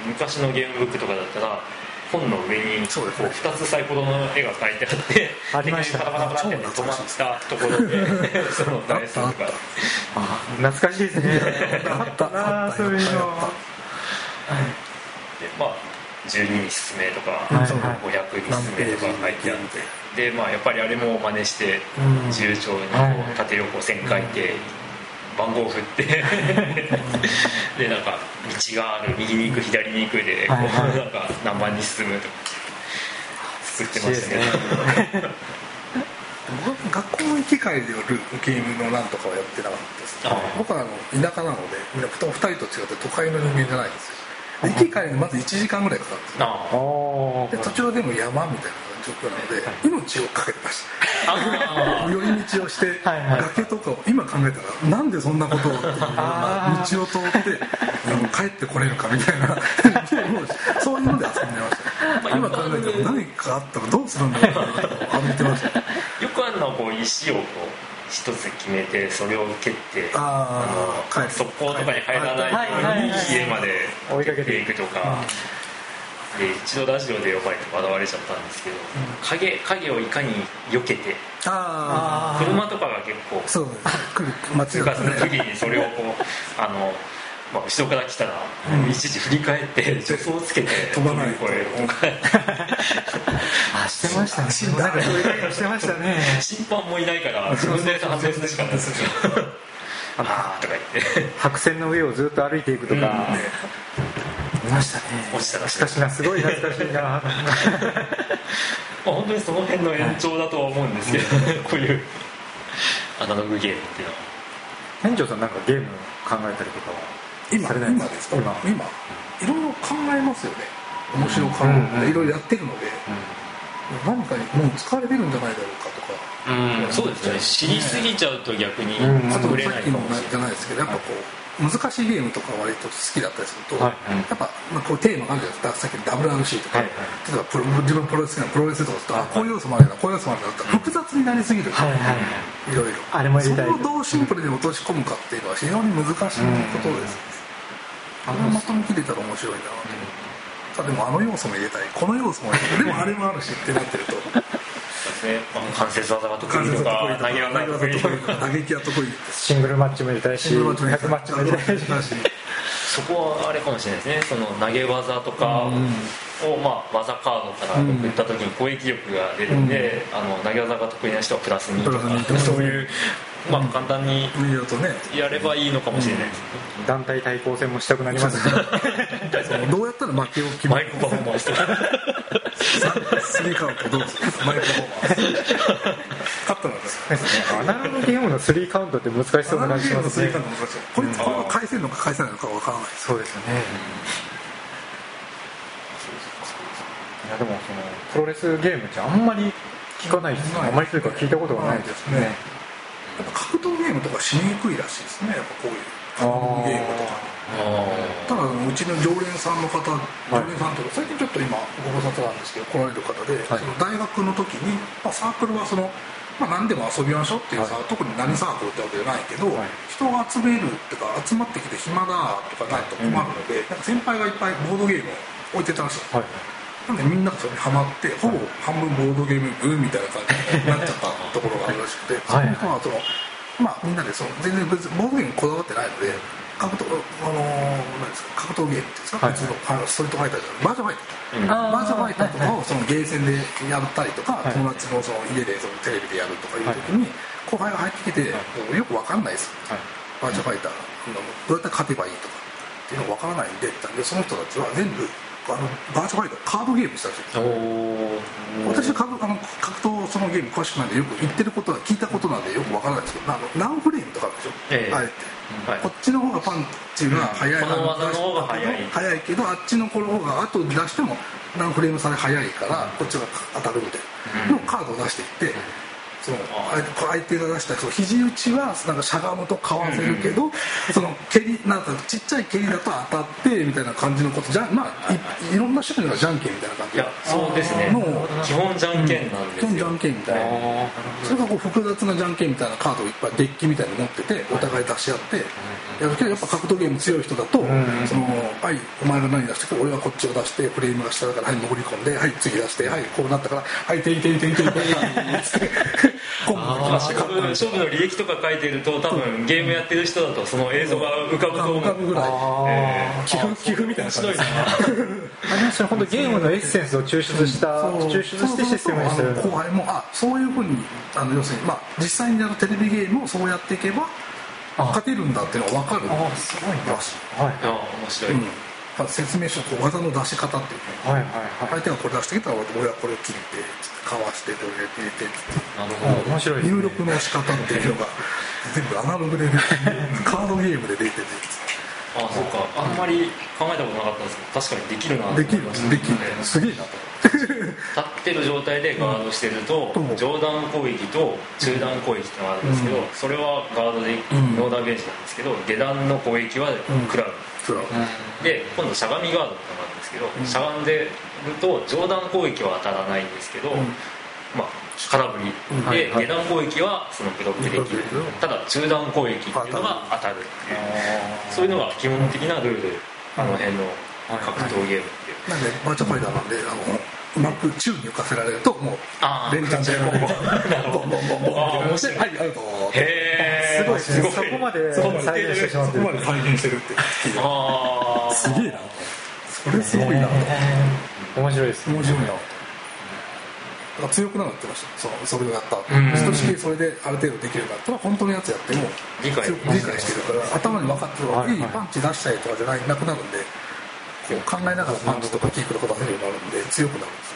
B: 昔のゲームブックとかだったら本の上にこう2つサイコロの絵が描いてあって
D: ありました。パタパタパタって
B: 止まったところでそのダイスとか。
D: 懐かしいですね。
C: あった。なそういうの。は
B: い。でまあ12に進めとか、はいはい、500に進めとか書いてあって。でまあやっぱりあれも真似して重長にこう縦横線書いて、番号振って。でなんか道がある右に行く左に行くで、こうなんか何番に進むとか作ってましたね。
C: 僕 学校の行き帰りでるゲームのなんとかはやってなかったです。僕はあの田舎なのでみんな2人と違って都会の人間じゃないんですよ行き帰りにまず1時間ぐらいかかるんで途中でも山みたいな状況なので、命をかけてました。寄り道をして、崖とかを今考えたらなんでそんなことをっていうような道を通って帰ってこれるかみたいな そういうので遊んでました、まあ、今考えたら何かあったらどうするんだろうと歩いてました。
B: よくあるのはこう石をこう一つ決めてそれを蹴ってあの速攻とかに入らないように家まで追いかけて。いくとか。で一度ラジオで呼ばれて笑われちゃったんですけど、影影をいかに避けて車とかが結構
C: そう。
B: です間違って時にそれをこうあのまあ、後ろから来たら、うん、一時振り返って助走をつけて
C: 飛ばない。
B: これ
D: あしてましたね。してましたね。
B: 審判もいないから自分で判定するしかないですよ。ああとか言って。
D: 白線の上をずっと歩いていくとか、うん。いましたね。
B: 落ちたら
D: しかしなすごい懐かしいな。まあ
B: 本当にその辺の延長だとは思うんですけど、はい、こういうアナログゲームっていうのは。
D: 店長さんなんかゲーム考えたりとかは？
C: 今今ですか？今。今。いろいろ考えますよね。面白考え。いろいろやってるので、何かにもう使われてるんじゃないだろうかとか。
B: うん。そうですね。知りすぎちゃうと逆に
C: 作れないかもしれない。じゃないですけどやっぱこう難しいゲームとか割と好きだったりすると、はい、やっぱ、まあ、こうテーマがあるじゃないですか。さっきの WRC とか、はいはい、例えばプロ自分プロレス好きなプロレスとかすると、はい、あこういう要素もあるなこういう要素もあるなって複雑になりすぎる、はいはい、い。ろいろ。
D: あれも
C: それをどうシンプルに落とし込むかっていうのは非常に難しいことです、あれをまとめきれたら面白いなと、うん、でもあの要素も入れたい。この要素も入れたい。でもあれもあるしってなってると。
B: ね、まあ、関節技が得意とか投げ技が得意とか
C: 打撃は得意
D: シングルマッチも入れたいしシングルマッチも入れたいし。
B: そこはあれかもしれないですね。その投げ技とかを、まあ、技カードから送った時に攻撃力が出るんで、あの投げ技が得意な人はプラス2とか。そういうまあ簡単にやればいいのかもしれない。です、
D: 団体対抗戦もしたくなりますね。
C: どうやったら負けを決
B: める？マイクパフォーマンス。とか
C: スリーカウントどう？するマイクパフォーマンス。勝ったのです
D: アナログゲームのスリーカウントって難しそうな感じしますね
C: これこれは返せるのか返せないのか分からない。
D: そうですよね、いやでもそのプロレスゲームってあんまり聞かないですね。あんまり。というか聞いたことがないですね、
C: やっぱ格闘ゲームとかしにくいらしいですね。やっぱこういうゲームとか。ただうちの常連さんの方常連さんとか最近ちょっと今ご無沙汰なんですけど来られる方で、はい、その大学の時に、まあ、サークルはそのまあ、何でも遊びましょうっていうさ、はい、特に何サークルってわけじゃないけど、はい、人を集めるっていうか集まってきて暇だとかないと困るので、なんか先輩がいっぱいボードゲームを置いてたらしい、はい、なんでみんながそれにハマってほぼ半分ボードゲーム部みたいな感じになっちゃったところがあるらしくて、その人はその、まあ、みんなでその全然別にボードゲームこだわってないので格闘あの何ですか格闘ゲームっていうんですか、はい、普通のあのストリートファイターじゃないバージョンファイター、うん、バージョンファイターとかをそのゲーセンでやったりとか、はい、友達のその家でそのテレビでやるとかいう時に、後輩が入ってきて、よく分かんないです、バージョンファイター。どうやって勝てばいいとかっていうのが分からないんででその人たちは全部あのバーチャルファイターカードゲームしたらしいです私は格あの格闘そのゲーム詳しくないんでよく言ってることは聞いたことなんでよくわからないですけどあの何フレームとかあるでしょ、ええ、あえて、はい、こっちの方がパンチが速い、
B: うん、この技の方が速い。
C: 速いけどあっちの方が後で出しても何フレーム差で速いからこっちが当たるみたいな。のカードを出していって、その相手が出したその肘打ちはなんかしゃがむとかわせるけど、その蹴りなんかちっちゃい蹴りだと当たってみたいな感じのことじゃまあいいろんな種類のじゃんけんみたいな感じ。いや
B: そうですね。基本じゃんけんなんですよ、基本
C: じゃんけんみたいな。それがこう複雑なじゃんけんみたいなカードをいっぱいデッキみたいに持っててお互い出し合って。やるけどやっぱ格闘ゲーム強い人だと、そのはいお前が何出してく俺はこっちを出してフレームが下だからはい潜り込んではい次出してはいこうなったからはいていていていていていて
B: 勝負勝負の履歴とか書いてると多分ゲームやってる人だとその映像が浮かぶと思う。浮かぶぐらい、
C: えー、寄付みたいな感じです
D: ありました本当ゲームのエッセンスを抽出した抽出してシステムにしてる。
C: 後輩もあそういうふうにあの要するにまあ実際にやるテレビゲームをそうやっていけば勝てるんだっていうのは分かる。
D: あすごい
B: らしい、はい、あ面白い、うん。
C: 説明書こう技の出し方っていう、はいはいはい、相手がこれ出してきたら俺はこれを切ってかわしてこれ入れて。
D: なるほど面白い、
C: ね、入力の仕方っていうのが全部アナログでカードゲームで出てて。
B: ああそうか。あんまり考えたことなかったんですけど確かにできるな
C: できる。できる。すげえなと。
B: 立ってる状態でガードしてると、うん、上段攻撃と中段攻撃ってのがあるんですけど、うん、それはガードでノーダメージなんですけど下段の攻撃は食らう、で今度しゃがみガードってのがあるんですけど、しゃがんでると上段攻撃は当たらないんですけど、まあ空振りで、下段攻撃はそのブロックできる。ただ中段攻撃っていうのが当たるっていう。そういうのが基本的なルールあの辺の格闘ゲームっていう。
C: なんでバーチャファイターなんであのうまく宙に浮かせられるともう連チャンでボンボン。ボンボンボンボン。ボンはいアウト。
D: へえすごいすごい。そこまで再現してしまって
C: そこまで再現してるってああすげえな。それすごいな
D: 面白いです。
C: 面白いな強くなるってました。そそれをやった少しそれである程度できるかったら。本当のやつやっても理解してるから頭に分かってるわいい。パンチ出したりとかじゃないなくなるんでこう考えながらパンチとかキックとか出せるようになるんで強くなるんですよ。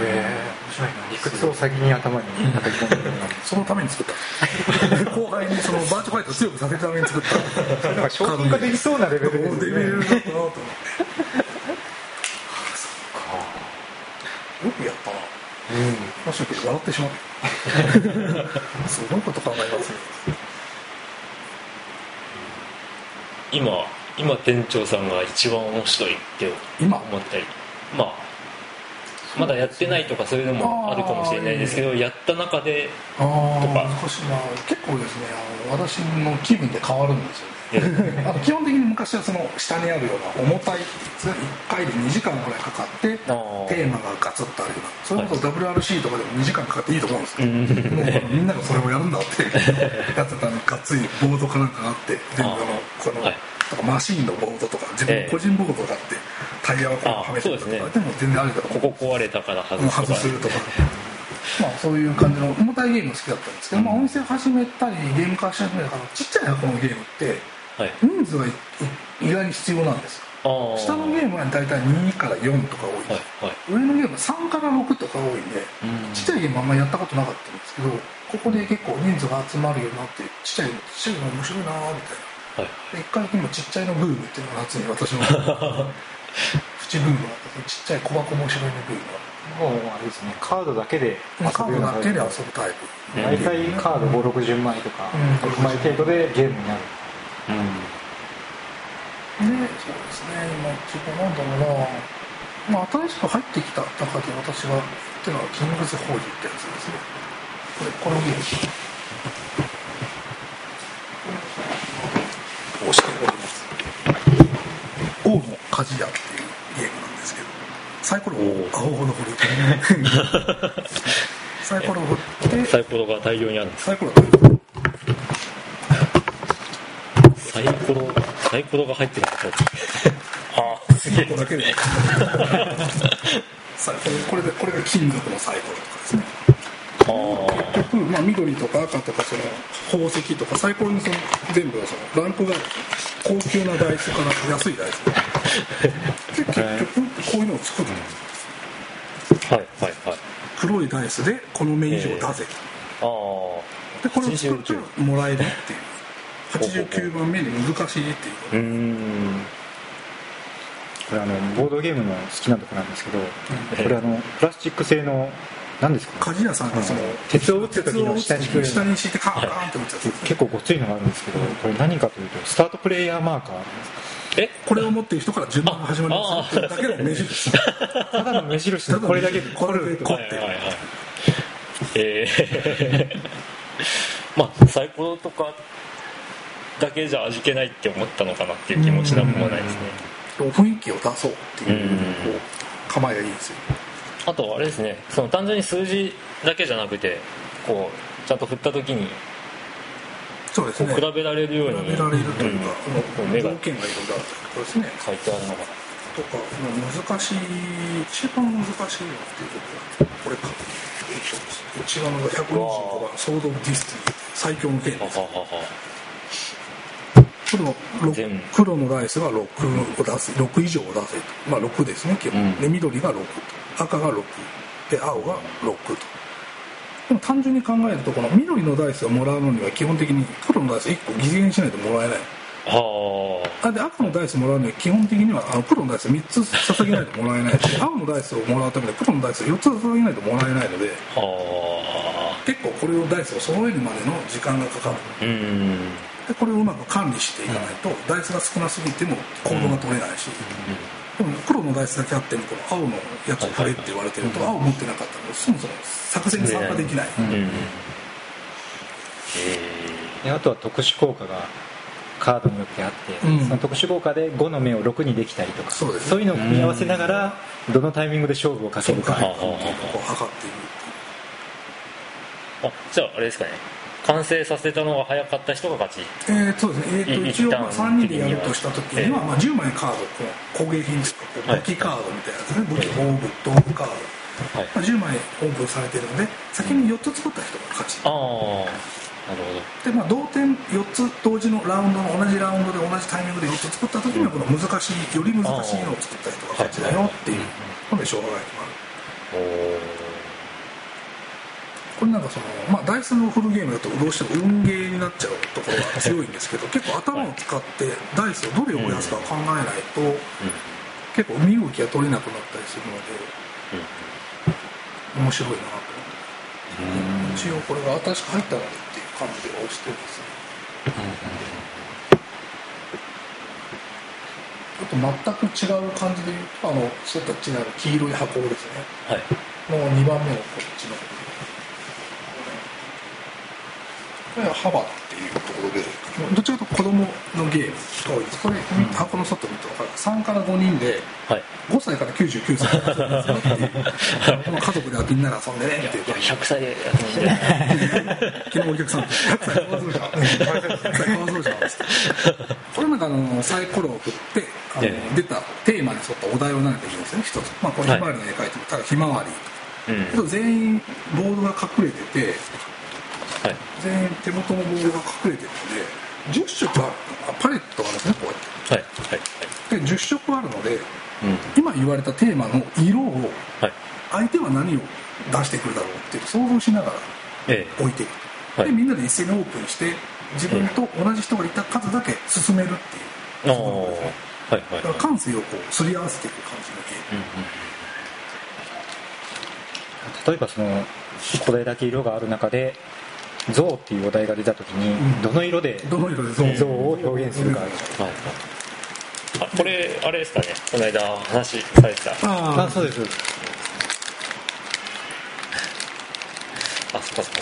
C: へえ。
D: 面白いな。理屈を先に頭に叩き込んでる
C: そのために作った。後輩にそのバーチャファイトを強くさせるために作った。
D: なんか商品化できそうなレベルですねレベルだったなと思って
C: よくやったな。うん。面白く笑ってしまったすごいこと考えます？ね
B: 今今店長さんが一番面白いって思ったりまあまだやってないとかそういうのもあるかもしれないですけどやった中でとか。
C: 難しいな。結構ですねあの私の気分で変わるんですよねあの基本的に昔はその下にあるような重たい1回で2時間ぐらいかかってテーマがガツッとあるようなそれこそ WRC とかでも2時間かかっていいと思うんですけど、もうみんながそれをやるんだって やってたのがっつりボードかなんかがあって全部あのこの、はい。とかマシンのボードとか自分個人ボードがあってタイヤをこうはめてるとか、でも全然あるけど
B: ここ壊れたから外す
C: とか。外すとか。まあそういう感じの重たいゲーム好きだったんですけど、まあ、お店を始めたりゲーム化し始めたからちっちゃい箱のゲームって人数が意外に必要なんです。よ下のゲームは大体2から4とか多い、はいはい、上のゲームは3から6とか多いんで、うん、ちっちゃいゲームあんまりやったことなかったんですけどここで結構人数が集まるようになってちっちゃいちっちゃいの面白いなみたいな、はい、一回今ちっちゃいのブームっていうのが夏に私の プチブームがあったちっちゃい小箱面白いのブームが
D: もうあれですね。カードだけで
C: カードだけで遊ぶタイプ。
D: 大体カード560枚とか100枚程度でゲームになるうん。
C: ねそうですね。今一番なんだろうなまあ新しく入ってきた中で私がっていうのはキングズホーリーってやつですねこれこのゲーム押しております王の鍛冶屋っていうゲームなんですけどサイコロを青ほど振るサイコロを振って
B: サイコロが大量にあるんです。
C: サイコロが大量
B: サイコロサイコロが入ってるんです
C: ああすげえこだけで。これでこれが金属のサイコロとかですね。結局、まあ、緑とか赤とかその宝石とかサイコロにその全部そのランクが高級なダイスから安いダイスで結局こういうのを作るん
B: ですはいはいはい。
C: 黒いダイスでこの目以上出せ、ああでこれを作るともらえるっていう89番目で難しいっていう。うん。
D: これあのボードゲームの好きなとこなんですけど、これあのプラスチック製の何ですか、
C: ね、鍛冶屋さんがその、
D: 鉄を打つ時の
C: 下に下に敷いてカーンカーンって打つや
D: つ結構ごついのがあるんですけどこれ何かというとスタートプレイヤーマーカー。
C: え？これを持っている人から順番が始まりますよ。だけの目印
D: ただの目印これだけ
C: これでこ
B: ってはいはいはいええー、まあサイコロとかだけじゃ味気ないって思ったのかなっていう気もしなくもないですね。
C: 雰囲気を出そうっていう構えがいいですよ。
B: あとあれですね。その単純に数字だけじゃなくてこうちゃんと振った時に
C: そうですね。
B: 比べられるように
C: 比べられるというか、うん、条件がいろいろあるとことですね。
B: 書いてあるのが。
C: とか難しい一番難しいのっていうことはこれか。内側の125番ソード・オブ・ディスティ最強の剣です黒黒のダイスが6を出す6以上を出せとまあ6ですね基本、うん、で緑が6赤が6で青が6と。でも単純に考えるとこの緑のダイスをもらうのには基本的に黒のダイス1個犠牲にしないともらえない。あ。で赤のダイスもらうには基本的にはあの黒のダイス3つ捧げないともらえない。し青のダイスをもらうために黒のダイスを4つ捧げないともらえないので。結構これをダイスを揃えるまでの時間がかかるでこれをうまく管理していかないと、ダイスが少なすぎても行動が取れないし、でも黒のダイスだけあってもこの青のやつを振れって言われてると、青持ってなかったらそもそも作戦に参加できない、
D: であとは特殊効果がカードによってあって、うん、その特殊効果で5の目を6にできたりとかそうそういうのを組み合わせながらどのタイミングで勝負をかけるか、う測っている
B: あじゃああれですかね完成させたのが早かった人が勝ち。
C: えー、そうですね、えー、と一応まあ3人でやるとした時には、まあ、10枚カードこう工芸品ですか武器カードみたいなやつね、武器道具道具カード、はい。まあ、10枚オープンされてるので先に4つ作った人が勝ち、
B: ああなるほど。
C: で、まあ、同点4つ同時のラウンドの同じラウンドで同じタイミングで4つ作った時にはこの難しいより難しいのを作った人が勝ちだよっていうので勝敗が決まるこれなんかその、まあ、ダイスのフルゲームだとどうしても運ゲーになっちゃうところが強いんですけど結構頭を使ってダイスをどれを増やすか考えないと、結構身動きが取れなくなったりするので、面白いなと思って、一応これが新しく入ったのでっていう感じで押してですね、ちょっと全く違う感じで言うとあのそういった違う黄色い箱ですね、はい、の2番目のこっちのこれは幅っていうところで。どちらかと子供のゲームが多いです。これ、箱の外見ると分かる3から5人で、はい、5歳から99歳。この家族でみんなで遊んでねっていう。
B: 100歳で
C: 遊んで昨日お客さんと。100歳か。わそうじゃん100歳か。わそうじゃんこれなんかあのサイコロを振ってあの、出たテーマに沿ったお題を投げていいんですね一つ、まあ、これひまわりの絵描いてもただひまわり。うん、全員ボードが隠れてて、はい、全員手元のボードが隠れてるので10色あるパレットがあるんですねこうやって、はいはい、で10色あるので、うん、今言われたテーマの色を、相手は何を出してくるだろうっていう想像しながら置いていく、ええ、でみんなで一斉にオープンして自分と同じ人がいた数だけ進めるっていう、はいはい、だから感性をこうすり合わせていく感じのゲーム、うん
D: うん、例えばそのこれだけ色がある中で像っていうお題が出た時に、どの色で像を表現するか、はい。
B: あこれあれですかね。この間話されてた。
D: ああそうです。
B: あそっかそっか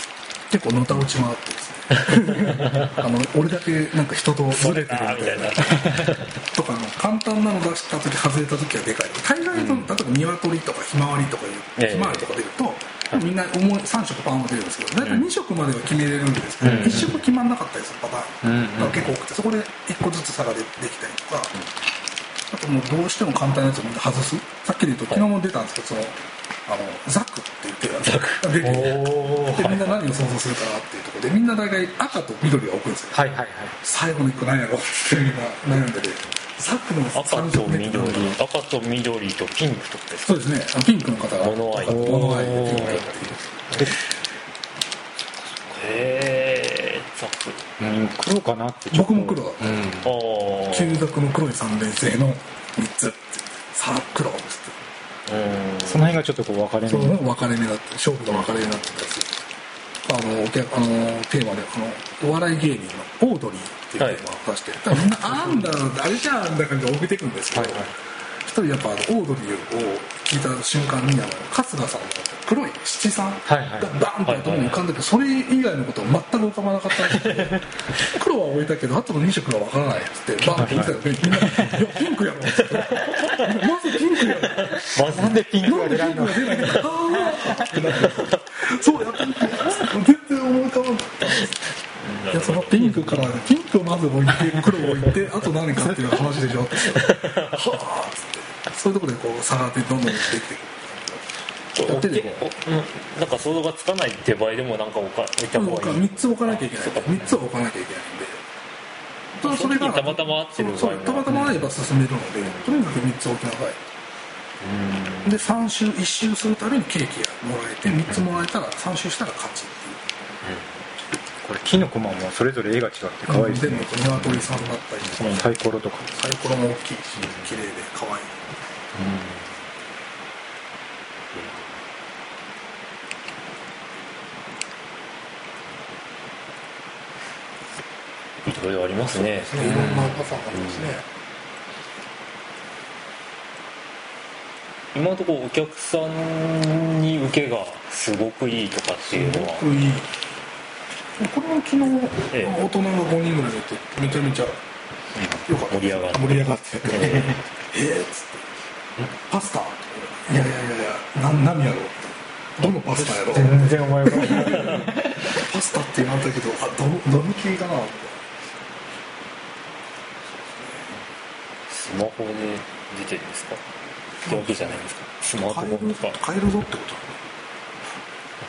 C: 結構のた落ち回ってですね。あの俺だけなんか人とずれてるみたいな。とかの簡単なの出した時外れた時はでかい。大概と、うん、例えば鶏とかひまわりとかいうひまわりとか出ると、みんな重い3色パンが出るんですけど大体2色までは決めれるんですけど、うん、1色決まんなかったりするパターンが結構多くてそこで1個ずつ差がでできたりとか、あともうどうしても簡単なやつをみんな外す。さっきで言うと昨日も出たんですけどそのあのザクって言ってるやつが出てでみんな何を想像するかなっていうところでみんな大体赤と緑が置くんですよ、はいはいはい、最後の1個何やろうってみんな悩んでてザクの
B: 赤と緑。赤と緑とピンクとか？
C: そうですね。ピンクの方が
B: 物合い。
C: 物合いでピンクっていう
B: へえザ
D: ク、うん、黒かなって
C: 僕も黒。だった、うん、旧ザの黒い三連星の3つさあ黒っつって
D: その辺がちょっとこう分かれ目。
C: 分かれ目だった勝負が分かれ目だったやつあのあのテーマであのお笑い芸人のオードリーっていうテーマを出して、はい、みんなあんだ誰じゃんだ感じで送っていくんですけど、はいはい一人やっぱオードリーを聞いた瞬間にあの春日さんの黒い七三がバンと頭に浮かんでてそれ以外のことを全く浮かばなかったらしくて黒は置いたけどあとの2色が分からないっつってバンって言ったらみんな「いやピンクやろ」っつって「まずピンクやろ」
D: なんでピンクが出ないの
C: ってなってそうやったん全然思い浮かばなかったんですいやそのピンクからピンクをまず置いて黒を置いて あと何かっていう話でしょ？っ てはあっつって。そういうところでこう差がってどんどんできていく
B: なんか想像がつかないって場合でもなんか置か置いた方がいい。
C: 3つ置かなきゃいけない。3つは置かなきゃいけないんで。
B: ただそれがたまたま合ってる
C: 場合たまたま合えば進めるのでとにかく3つ置きなさい。で3周1周するたびにケーキがもらえて3つもらえたら3周したら勝ち
D: これ木の駒もそれぞれ絵が違って可愛いですね、
C: うん、鶏さんだったり
D: そのサイコロとか
C: サイコロも大きいし綺麗で可愛い
B: うんいろいろありますね。
C: いろんなパターンありますね。
B: 今のところお客さんに受けがすごくいいとかっていうのは。すごくいい。
C: これも昨日、ええ、大人が5人ぐらいでてめちゃめちゃよかった、
B: 盛り上がって
C: 盛り上がってええっつってパスタいやいやいやいやな何やろうどのパスタやろ
D: 全然思い浮か
C: ないパスタって言われたけどあどどの系かな
B: スマホで出てるんですか？わけじゃないですか？スマートフォンとか。
C: 買えるぞってこと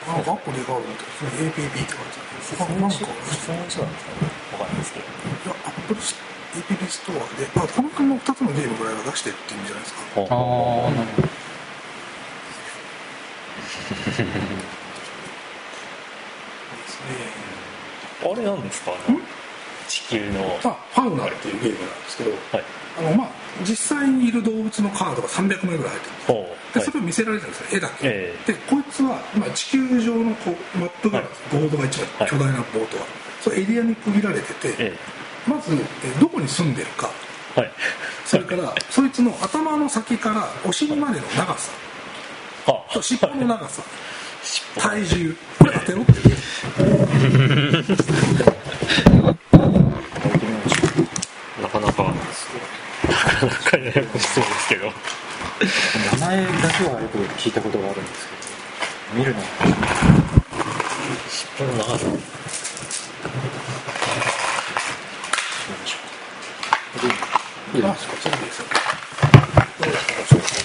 C: あアプリがあるみたいですね APP って書いてあるなんか
B: そのうなんですかね分かんないですけどいやアップル
C: APP ストアで、まあ、この辺の2つのゲームぐらいは出してるっていうんじゃないですかああなるほど
B: あれなんですか地球の
C: あファウナーっていうゲームなんですけど、はい、あのまあ実際にいる動物のカードが300枚ぐらい入ってるんでそれを見せられてるんですよ。絵だけ、えー、でこいつは、まあ、地球上のこうマップがボードが一番巨大なボードは、それエリアに区切られてて、えー、まずえどこに住んでるか、はい、それから そいつの頭の先からお尻までの長さ。と尻尾の長さ。体重。これ当てろっていう
B: なかなかなかなかややこしそうですけど。
D: 名前だけはよく聞いたことがあるんですけど見るの。
B: 尻尾の？長さ
C: いいですかそうですよ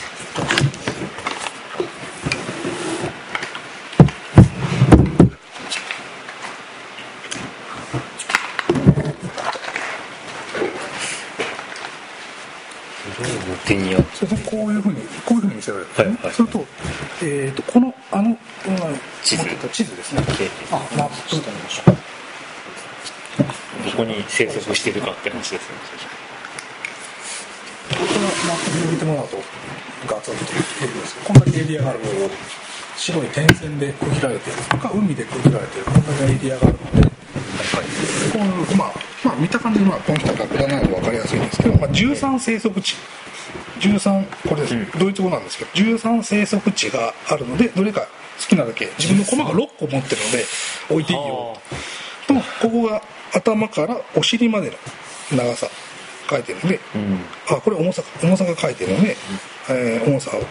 C: こういうふうにこういうふうに見せられる。んですね、はいはい、それと,、えーと、このあの
B: 地図。
C: 地図ですね。あマップしてみましょう
B: どこに生息してるかって話ですね。
C: これはマップ広げてもらうとガツンとこんだけエリアがあるのを白い点線で区切られてるか海で区切られてるこんだけエリアがあるので、はい、こういうまあまあ見た感じまあポンと楽だなの分かりやすいんですけど、まあ、13生息地13これです、うん、ドイツ語なんですけど13生息地があるのでどれか好きなだけ自分の駒が6個持ってるので置いていいよ。とここが頭からお尻までの長さ書いてるので、うん、あこれ重さ重さが書いてるので、うん、えー、重さを。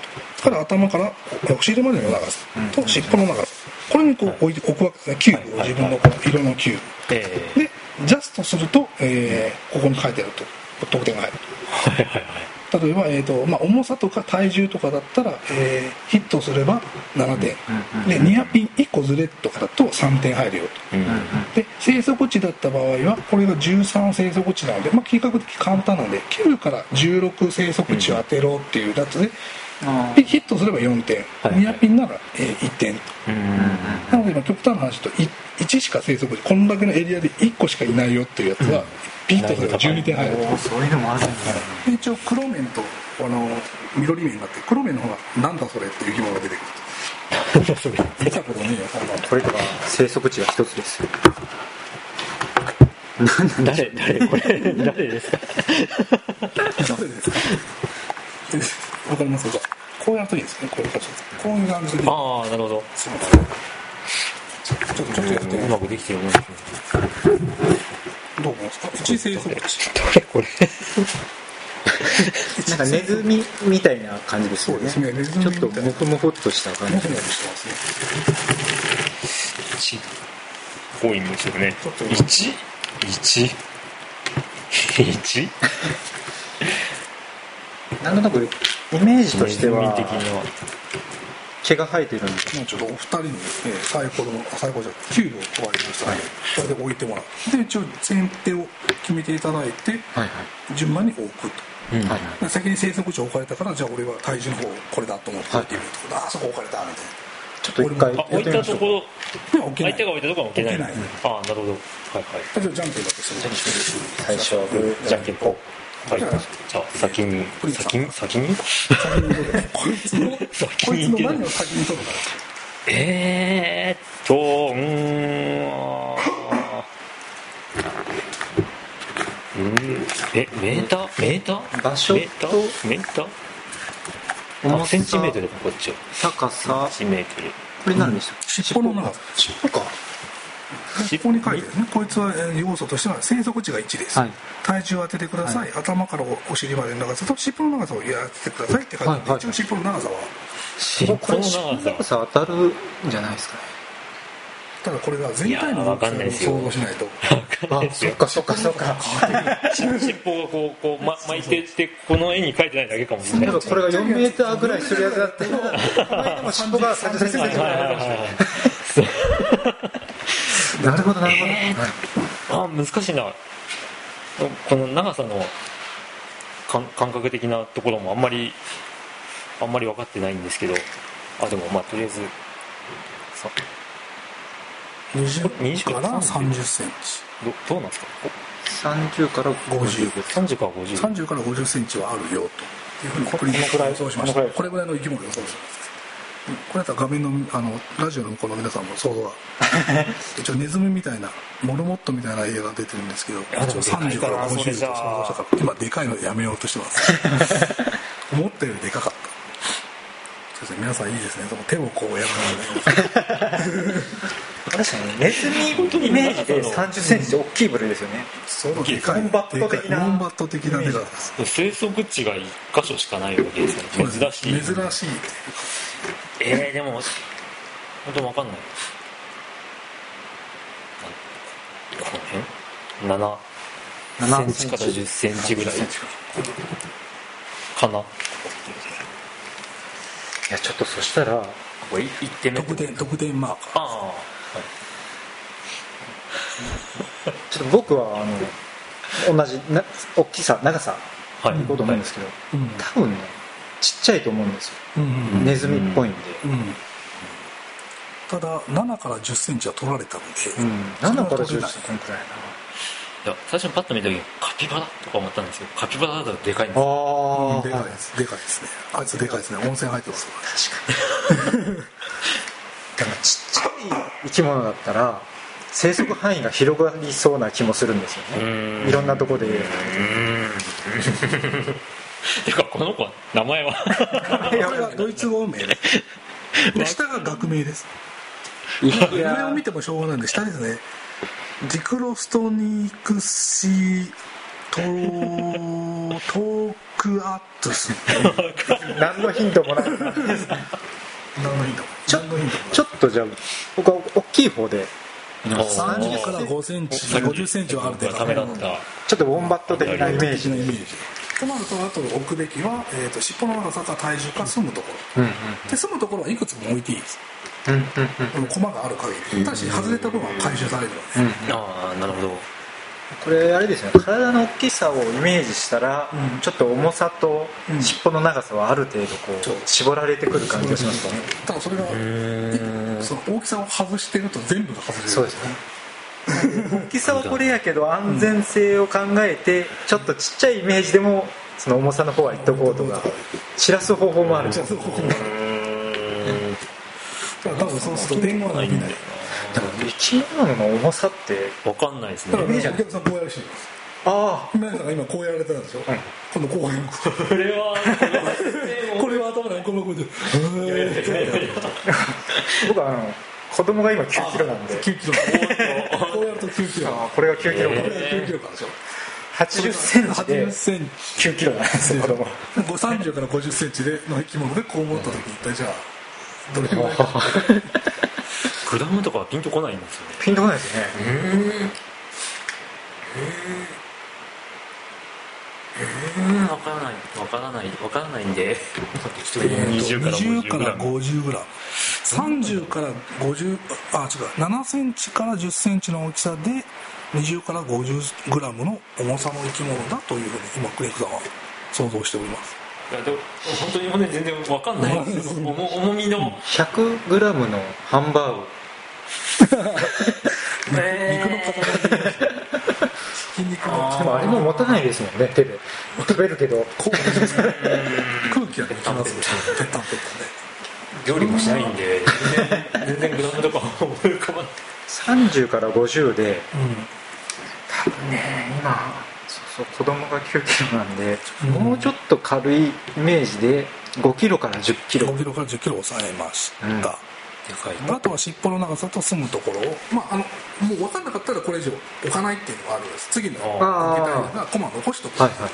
C: から頭からお尻までの長さ。と尻尾の長さ。これにこう置いて置くわけですね。キューブを自分のこの色のキューブ、でジャストすると、えー、ここに書いてあると。得点が入ると。はいはいはい例えば、えーとまあ、重さとか体重とかだったら、えー、ヒットすれば7点、でニアピン1個ずれとかだと3点入るよと、で生息地だった場合はこれが13生息地なので、まあ、比較的簡単なので9から16生息地を当てろっていうやつで、ヒットすれば4点、ニアピンなら、えー、1点。なので今極端な話と 1, 1しか生息地こんだけのエリアで1個しかいないよっていうやつは、ピッとすれば12点入る。
D: そういうのもあるん
C: だ。一応黒面とあの緑面があって黒面の方がなんだそれっていう疑問が出てくる見たことねえよ
D: これが生息地が一つです。
B: 誰誰これ誰ですか？
C: 誰ですか？わかります？かこうやるといいですねこういう感じこういう感じで
B: ああなるほど
C: ちょっとちょっとやって
B: うまくできてるね
C: どう思いますか？プチ生息地
B: これ？
D: なんかネズミみたいな感じですよね。
C: そうですね。
D: ちょっとモフモフっとした感じ。モフモ
C: フしてます
B: ね。1多いんですよね。1?1? 1?
D: なんとなくイメージとしては毛が生えてるんで
C: ちょっとお二人にですねサイコロのサイコロじゃキューブを配りましたので、これで置いてもらうで一応先手を決めていただいて、はいはい、順番に置くと、うん。はいはい、先に生息地置かれたからじゃあ俺は体重の方これだと思って置い。てみると、はい、あそこ置かれたみたいな。
D: ちょっと一回
B: 置いたところ相手が置いたところは置けない。
C: ない、
B: ああなるほど。はいはい。
C: じゃあじゃんけんだけする。
D: 最初はグーじゃんけんぽん
B: はい、じゃあ先に先に？先に？
C: こいつのこいつの何を先に取る。か
B: えーっとうん。うん。えメーター？メーター？
D: 場所と
B: メーター？重センチメートルかこっちは。
D: 高さ。
B: センチメートル。
D: これ何でした
C: 尻尾の長さ。
D: 尻尾か
C: ここに書いてるね。こいつは要素としては生息地が1です、はい、体重を当ててください、はい、頭からお尻までの長さと尻尾の長さをやってくださいって書いてある、はい、一応尻尾の長さは。
D: 尻尾の長さ当たるんじゃないですかね。
C: ただこれが全体の大きさを想像しないと。
D: あそっかそっかそっか。
B: 尻尾がこうこう、ま、巻いてってこの絵に書いてないだけかもしれない。
D: これが4メーターぐらいするやつだったらこの間も尻尾が30センチぐらいあるかもしれない なるほどなるほど、え
B: ー、あ難しいな。この長さの感覚的なところもあんまりあんまり分かってないんですけど。あでもまあとりあえず
C: さ20から30センチ。
B: どどうなんですか
D: ？30から5030
B: から50
C: 30から50センチはあるよというふうにこれぐらい？予想しました。これぐらいの生き物予想しますこれだったら画面のあのラジオの向こうの皆さんも想像が 一応ネズミみたいなモルモットみたいな映画が出てるんですけど一応30から50と想像したから今でかいのやめようとしてます。思ったよりでかかった。そうですね皆さんいいですね。その手をこうやらない
D: 確かにネズミイメージで3 0ンチ大きい部類ですよね。
C: そうでか
D: いバット的な。
C: バット的なでか
B: 生息地が1箇所しかないわけですね。珍しい。
C: 珍しい
B: えー、でも本当分かんない。この辺7センチから10センチぐらい。かな？い
D: やちょっとそしたら
B: これ1点目
C: 特典特典マーカー
B: ああはい。
D: ちょっと僕はあの同じな大きさ長さ。はい、行こうと思うんですけど、うん、多分ねちっちゃいと思うんですよ、うんうん、ネズミっぽいんで、うん、
C: ただ7から1 0ンチは取られたので、
D: うん、7から1 0ンチくらい
B: な。いや最初にパッと見た時にカピバラとか思ったんですけどカピバラだとでかいんです
C: ああ、でかいです。でかいですね。あいつでかいですね。温泉入ってます
D: 確かに。だからちっちゃい生き物だったら生息範囲が広がりそうな気もするんですよね。いろんなとこで
B: てかこの子名前は。
C: これはドイツ語名 で下が学名です。上を見てもしょうがないんで下ですね。ジクロストニクシトトークアットス
D: 何のヒントもない何のヒントちょちょっとじゃあ僕は大きい方で。
C: 30から5センチ50センチはある程度
D: ちょっとウォンバット的なイメージ。
C: なイメージとなるとあと置くべきは、えーと、尻尾の長さか体重か住むところ、うんうん、で住むところはいくつも置いていいです、うんうんうん、駒がある限り。ただし外れた分は回収されるので、
B: うん、ああなるほど。
D: これあれですね。体の大きさをイメージしたら、うん、ちょっと重さと尻尾の長さはある程度こう絞られてくる感じがしますね。
C: ただそれがその大きさを外してると全部が外れる。
D: そうですね大きさはこれやけど安全性を考えてちょっとちっちゃいイメージでもその重さの方はいっとこうとか散らす方法もある。散らす方法もある
C: 多分そうすると電話ない
D: だから生き物の重さって
B: 分かんないですね。
C: だからお客さんこうやるしああ皆さんが今こうやられたんでしょ、うん、今度こうやる
B: これは
C: これは頭でこの声で
D: 僕はあの子供が今9キロなんで。
C: 9キロ。こう。やると9キロ。
D: これが9キロ。か、
C: 9キロか。でしょ
D: 80センチ。で9キロなんですよ子供。
C: 30から50センチでの生き物でこう思った時一体じゃあどれぐらい？
B: 果物とかはピンとこないんですよね。
D: ピンとこないですね。へえ
B: えー、分からない。分からない。分からないんで。
C: 20から 50g から50グラム。30から50あ違う。7センチから10センチの大きさで20から50グラムの重さの生き物だというふうに今クリンクさんは想像しております。
B: いやでも本当にもね全然分かんない。重みの。
D: 100g のハンバーグ。
C: 肉の塊
D: 筋肉のでもあれも持たないですもんね手で。食べるけど。空
C: 気はできますよペッタンペッタン
B: で料理もしないんで全然グラムとか思い浮かばない。
D: 30から50で、うん、多分ね今そうそう子供が9キロなんで、うん、もうちょっと軽いイメージで5キロから1 0キロ。
C: 5キロから1 0キロ抑えました、うん、あとは尻尾の長さと住むところを、まあ、あのもう分かんなかったらこれ以上置かないっていうのがあるんです。次の置きたいのがコマ残しとく、はいはい、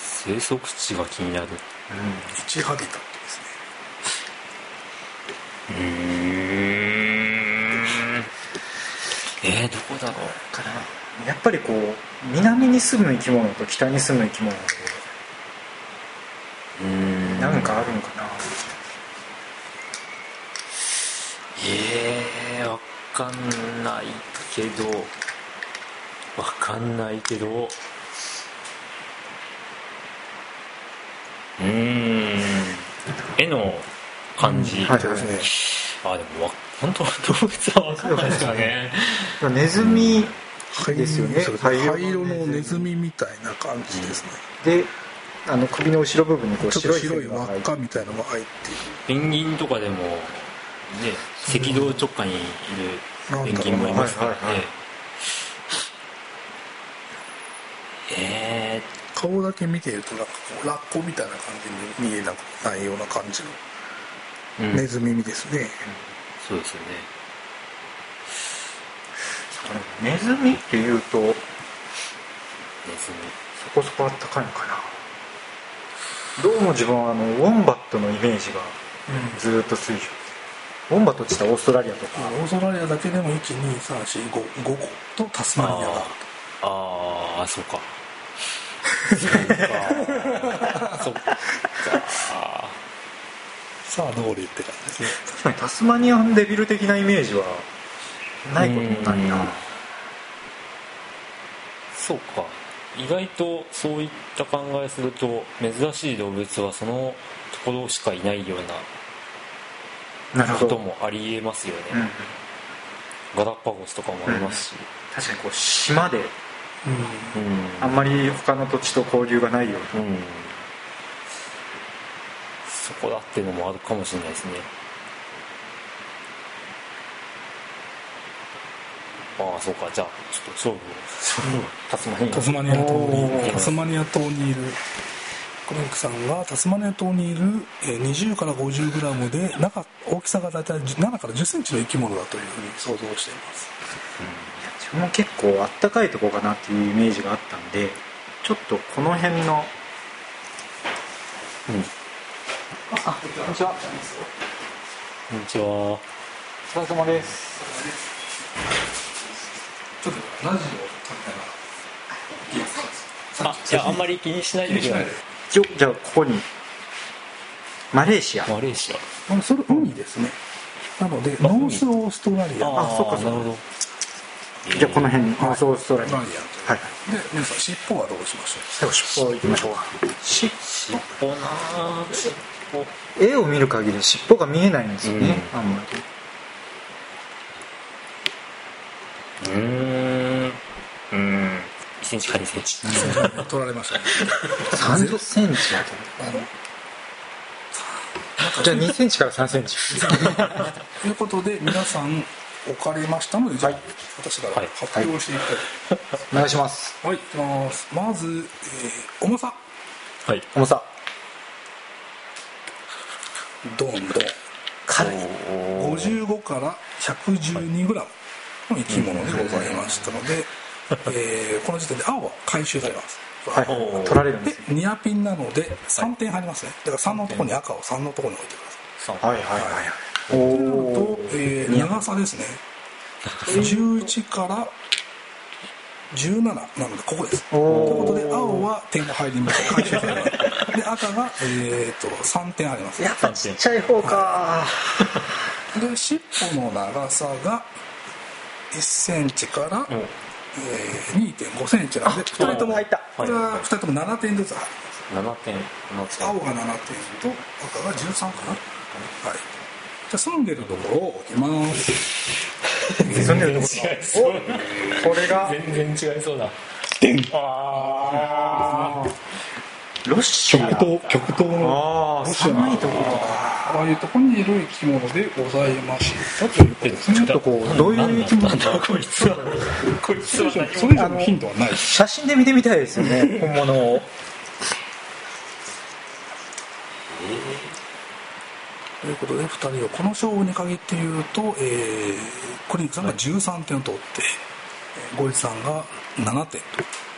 B: 生息地が気になる、うん、
C: 1ハビタ
B: うん。えー、どこだろうか
D: な。やっぱりこう南に住む生き物と北に住む生き物でうん。なんかあるのかな
B: ええー、わかんないけど。わかんないけど。うん。絵の感じ、はいですね。あでも本当は動物は分かんないですかね。
D: ネズミですよね。
C: 灰色のネズミみたいな感じですね、
D: であの首の後ろ部分にこう
C: 白い白い輪っかみたいなのが入って
B: いる。ペンギンとかでもね赤道直下にいるペンギンもいます。からね、
C: えー、顔だけ見ているとなんかこうラッコみたいな感じに見えなくないような感じのネズミですね、
B: そうですよ
D: ね。ネズミっていうとネズミ。そこそこあったかいのかな。どうも自分はあのウォンバットのイメージがずっと水上、うん、ウォンバットって言ったらオーストラリアとか。
C: オーストラリアだけでも12345個とタスマニアが
B: ああそうか。そうか。そっか。
C: さあどうりって感じですね。
D: 確かにタスマニアンデビル的なイメージはないこともないな。
B: そうか。意外とそういった考えすると珍しい動物はそのところしかいないようなこともありえますよね、うん、ガラパゴスとかもありますし、
D: うん、確かにこう島で、うん、あんまり他の土地と交流がないような、
B: そこだっていうのもあるかもしれないですね。ああそうか。じゃあちょっと勝負 タスマニアタスマニア島
C: にタスマニア島にいるクリンクさんがタスマニア島にいる20から 50g で中大きさが大体7から1 0センチの生き物だというふうに想像しています、
D: うん、いや自分も結構あったかいとこかなっていうイメージがあったんでちょっとこの辺のうん。あこんにちは。
B: こんにちは。お
D: 疲れ様です。
C: ちょっとラジ
B: オあいやあんまり気にしないでください
D: じゃあここにマレーシア。
B: マレーシ
C: ア。あそれ海ですね、なのでノースオーストラリア。
D: あそっかなるほど。じゃあこの辺にノースオーストラリア。はい。で
C: 皆さん尻尾はどうしましょ
D: う？尻尾いきましょう
B: 尻尾な尻
D: 尾。絵を見る限り尻尾が見えないんですよね、あんまり。
B: うん。うん。1センチか2センチ。
C: 取られましたね。
D: 30センチだとじゃあ2センチから3センチ。
C: ということで皆さん置かれましたのでじゃあ、はい、私から発表していきたい、
D: はい、お願いします。
C: はいいきます。まず、えー、重さ。
B: はい。
D: 重さ。
C: どんどん。軽い。55から112グラムの生き物でございましたので、えー、この時点で青は回収されます。
D: はい、取られるんで
C: す、ニアピンなので3点入りますね。だから3のところに赤を3のところに置いてください。はいはいはいはい。おと、えー、長さですね。11から17なのでここです。ということで青は点が入ります回収されます。で赤が、えーと、3点入ります。
D: やっぱちっちゃい方か、は
C: い、で尻尾の長さが1センチから、うん、えー、2.5センチなんで2人ともこれは2人とも7点ずつ。入ります7点青が7点と赤が13かな、はい。じゃ住んでるところを置きます。
D: 住んでるところ？これが？
B: 全然違いそうだ。
D: ああ
C: ロッシア極東極東
D: の。ロシア寒いところとか
C: ああいうところにいる生き物でございましたということです
D: ね。ちょっとこうどういう生き物？
B: だこいつは。こいつは
C: それ以上のヒントはない。
D: 写真で見てみたいですよね 本物を。
C: ということで2人はこの勝負に限って言うと、えー、コリンクさんが13点を取って、ゴイツさんが7点と。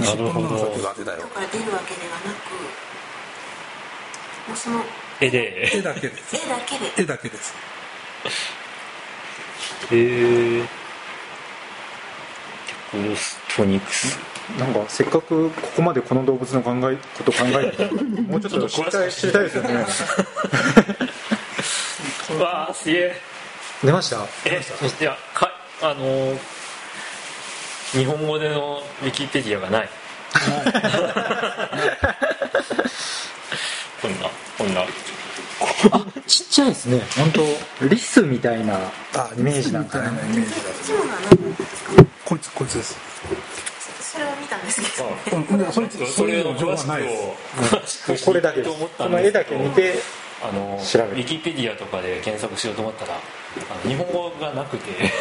B: なるほど。
E: とか出るわけではなく、もうその
B: 絵で。
C: 絵だけです。
E: 絵だけで。
C: 絵だけです。
B: えー、ゴーストニクス。
D: なんかせっかくここまでこの動物の考えこと考えて もうちょっと知りたい知りたいですよね。
B: わあすげえ。
D: 出ました？
B: えいやかあのー日本語でのウィキペディアがない こんなこんな。
D: あちっちゃいですね。本当リスみたいなイメージなんかね。
C: こいつこいつです。
E: それを見たんですけど、ね、うん、
C: そいつそれの情報はない
D: です。これだけこの絵だけ見て
B: あのウィキペディアとかで検索しようと思ったらあの日本語がなくて。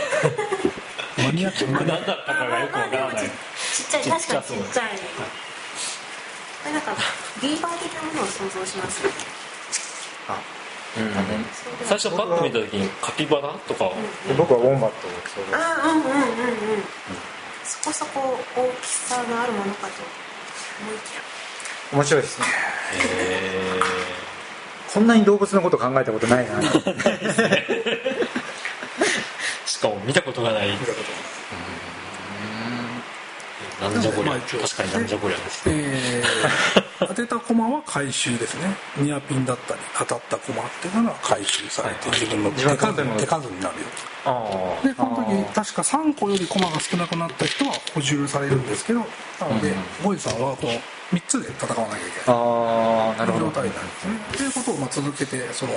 C: マニアック
B: 何だったかがよくわからない。ちっ
E: ちゃい確かにちっちゃいなんかビーバー的なものを想像します？あうん、
B: 最初パッと見た時にカピバラとか、
D: うん、僕はウォンバット
E: をあうんうんうんうん、そこそこ大きさがあるものかと思いきや。
D: 面白いですね。こんなに動物のこと考えたことないな。
B: しかも見たことがない。見たこなんじゃこりゃ確かになんじゃこりゃです、
C: えー、当てた駒は回収ですね。ニアピンだったり当たった駒っていうのは回収されて自分の手数手数になるよ。と。でこの時確か3個より駒が少なくなった人は補充されるんですけどなのでゴイさんはこの3つで戦わなきゃいけない。あなるほど。状態になるんですね。ということをまあ続けてその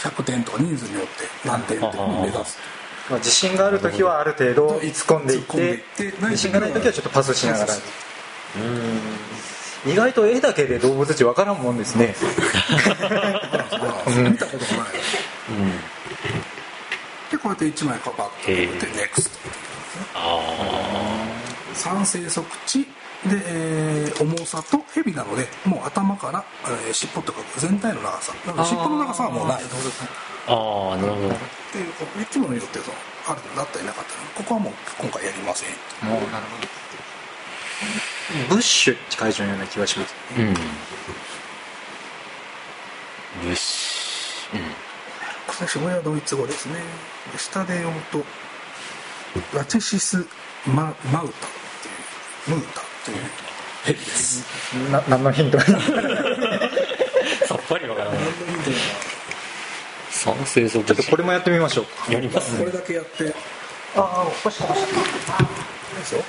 C: 100点とか人数によって何点っていうのを目指す
D: 自信がある時はある程度突っ込んでいって自信がない時はちょっとパスしながら意外と絵だけで動物値分からんもんですね。
C: 見たことがない、うん、でこうやって1枚かかってネクスト酸生息地。で、えー、重さとヘビなのでもう頭から、えー、尻尾とか全体の長さ。なので尻尾の長さはもうない
B: ああなるほど。
C: っていう生き物によってそのあるんだったりなかったりここはもう今回やりません。もうなるほ
D: ど。ブッシュって書いてあるような気がします、ね、うん。
B: ブッシュうん。
C: これはドイツ語ですね。下で読むとラチシスママウタっていうムータという。ヘビです
D: な何のヒント？さっ
B: ぱりわからない。何のヒント酸性
D: ちょっとこれもやってみましょ
B: うやります、
C: ね、これだけやって。ああおかしいおかしいですよ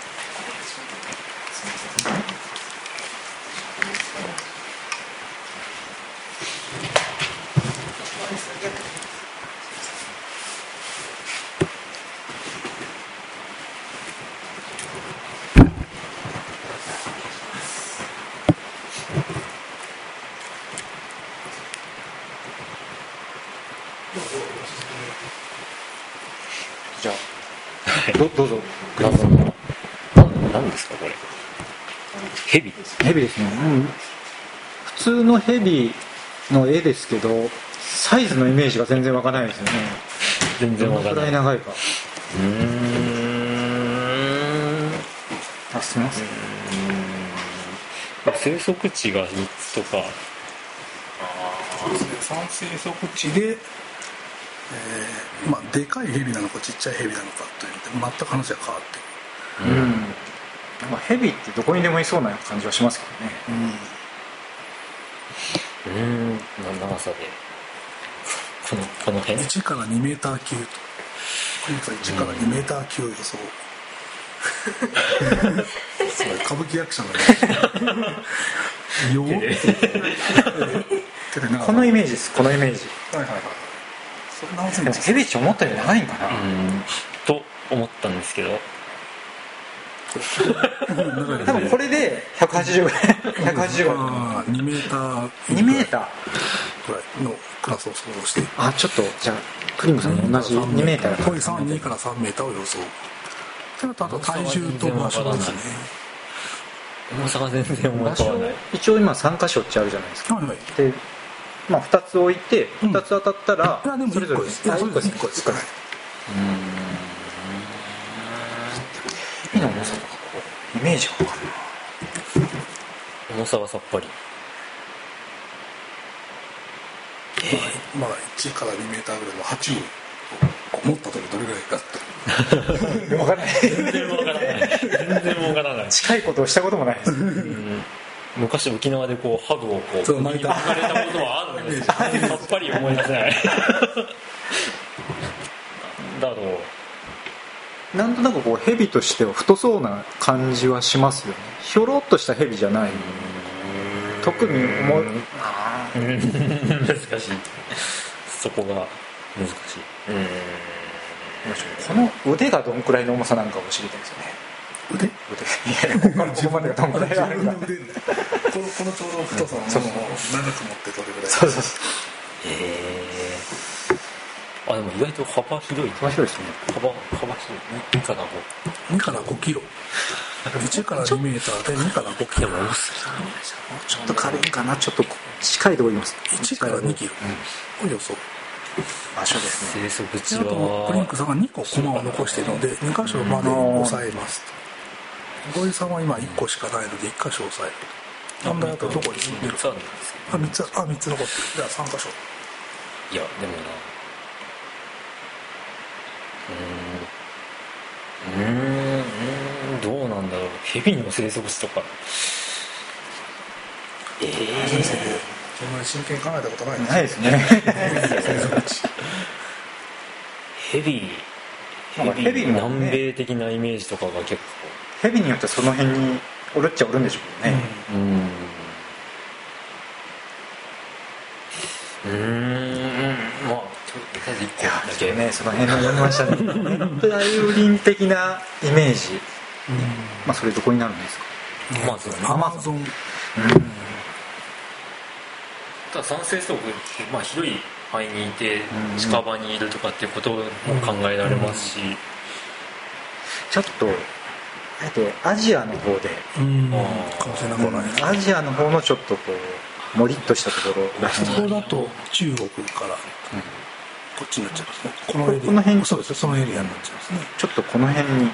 D: どどうぞ
B: 何何ですかこれヘビです
D: ね、うん、普通のヘビの絵ですけどサイズのイメージが全然わかないですよね。
B: 全然わか
D: ない。どのくらい長いか。うん。あすみません。
B: 生息地が3つとか。あ
C: あそうですね3生息地でえー、まあ、でかい蛇なのかちっちゃい蛇なのかというので全く話が変わってくる、うん、
D: まあ、蛇ってどこにでもいそうな感じはしますけどね。
B: うん。うん。長さで。このこの辺
C: ？1から2メーター級と。今回1から2メーター級予想、すごい歌舞伎役者のね よ
D: このイメージです。このイメージ。はいはいはい。
C: そんなで
D: もヘビチ思ったより長いんかな。うん。
B: と思ったんですけど
D: 多分これで180ぐらい。180ぐらい
C: 2メーター。
D: 2メーター。
C: ぐらいのクラスを想像して。
D: あちょっとじゃあクリムさんと同じ2メーター。
C: 小木さんは2から3メーターを予想。あと体重と場所ですね。
B: 重さが全然重さない。
D: 一応今3箇所ってあるじゃないですか、はいはい、でまあ、2つ置いて2つ当たったらそれぞれ
C: 1個です。1個ですうん
D: の重さとかこうイメージが分かる
B: な重さはさっぱり。
C: えー、まあ1から2メーターぐらいの鉢を持った時どれぐらいか
D: って分からない
B: 全然分からない。全然分からない。
D: 近いことをしたこともないです、
B: 昔沖縄でこうハブをこうそう巻いた。巻かれたことはあるんですけどさっぱり思い出せない。だろ
D: うなんとなくこう蛇としては太そうな感じはしますよね。ひょろっとした蛇じゃない。特に思う。
B: 難しい。そこが難しい。
D: この腕がどんくらいの重さなんかを知りたいですよね。腕？腕。いやここからここまでがどんくらいあるんだ。この
C: このちょうど太さを長く持ってどれぐらい。
D: そうそうそう。へ
B: え意外と幅広い
D: 幅広いですね。
B: 幅幅広い。2から
C: 5 2から5キロ。1から2メーター。で2から5キロ。
D: 多すぎちょっと軽いかな。ちょっと近いといます。
C: 1から2キロ。を予想。
D: 場所です
B: ね。生息地は
C: プリンクさんが2個駒を残しているので2箇所まで押さえますと。土井さんは今1個しかないので1箇所押さえる問題あとどこに住んでるか。あ3つあ3つ残ってる。じゃあ3箇所。
B: いやでもなうんうんどうなんだろう。ヘビの生息地とか。
C: ええー、そんなに真剣に考えたことない
D: ないですね。
B: ヘビヘビ南米的なイメージとかが結構。
D: ヘビによってその辺におるっちゃおるんでしょうね。うん。
B: うん。まあとりあえず1個だけ
D: ねその辺の読みましたねプライオリン的なイメージうんまあそれどこになるんですか
B: まあそうね
C: アマゾンうん
B: ただ三世層ってまあ広い範囲にいて近場にいるとかっていうことも考えられますし、うんうん
D: ちょっとあえてアジアの方で
C: うん
D: アジアの方のちょっとこうもりっとしたところら
C: ここだと中国からこっちになっちゃいますね。このエリア。
D: この辺
C: そうです。そのエリアになっちゃいます。ね
D: ちょっとこの辺に。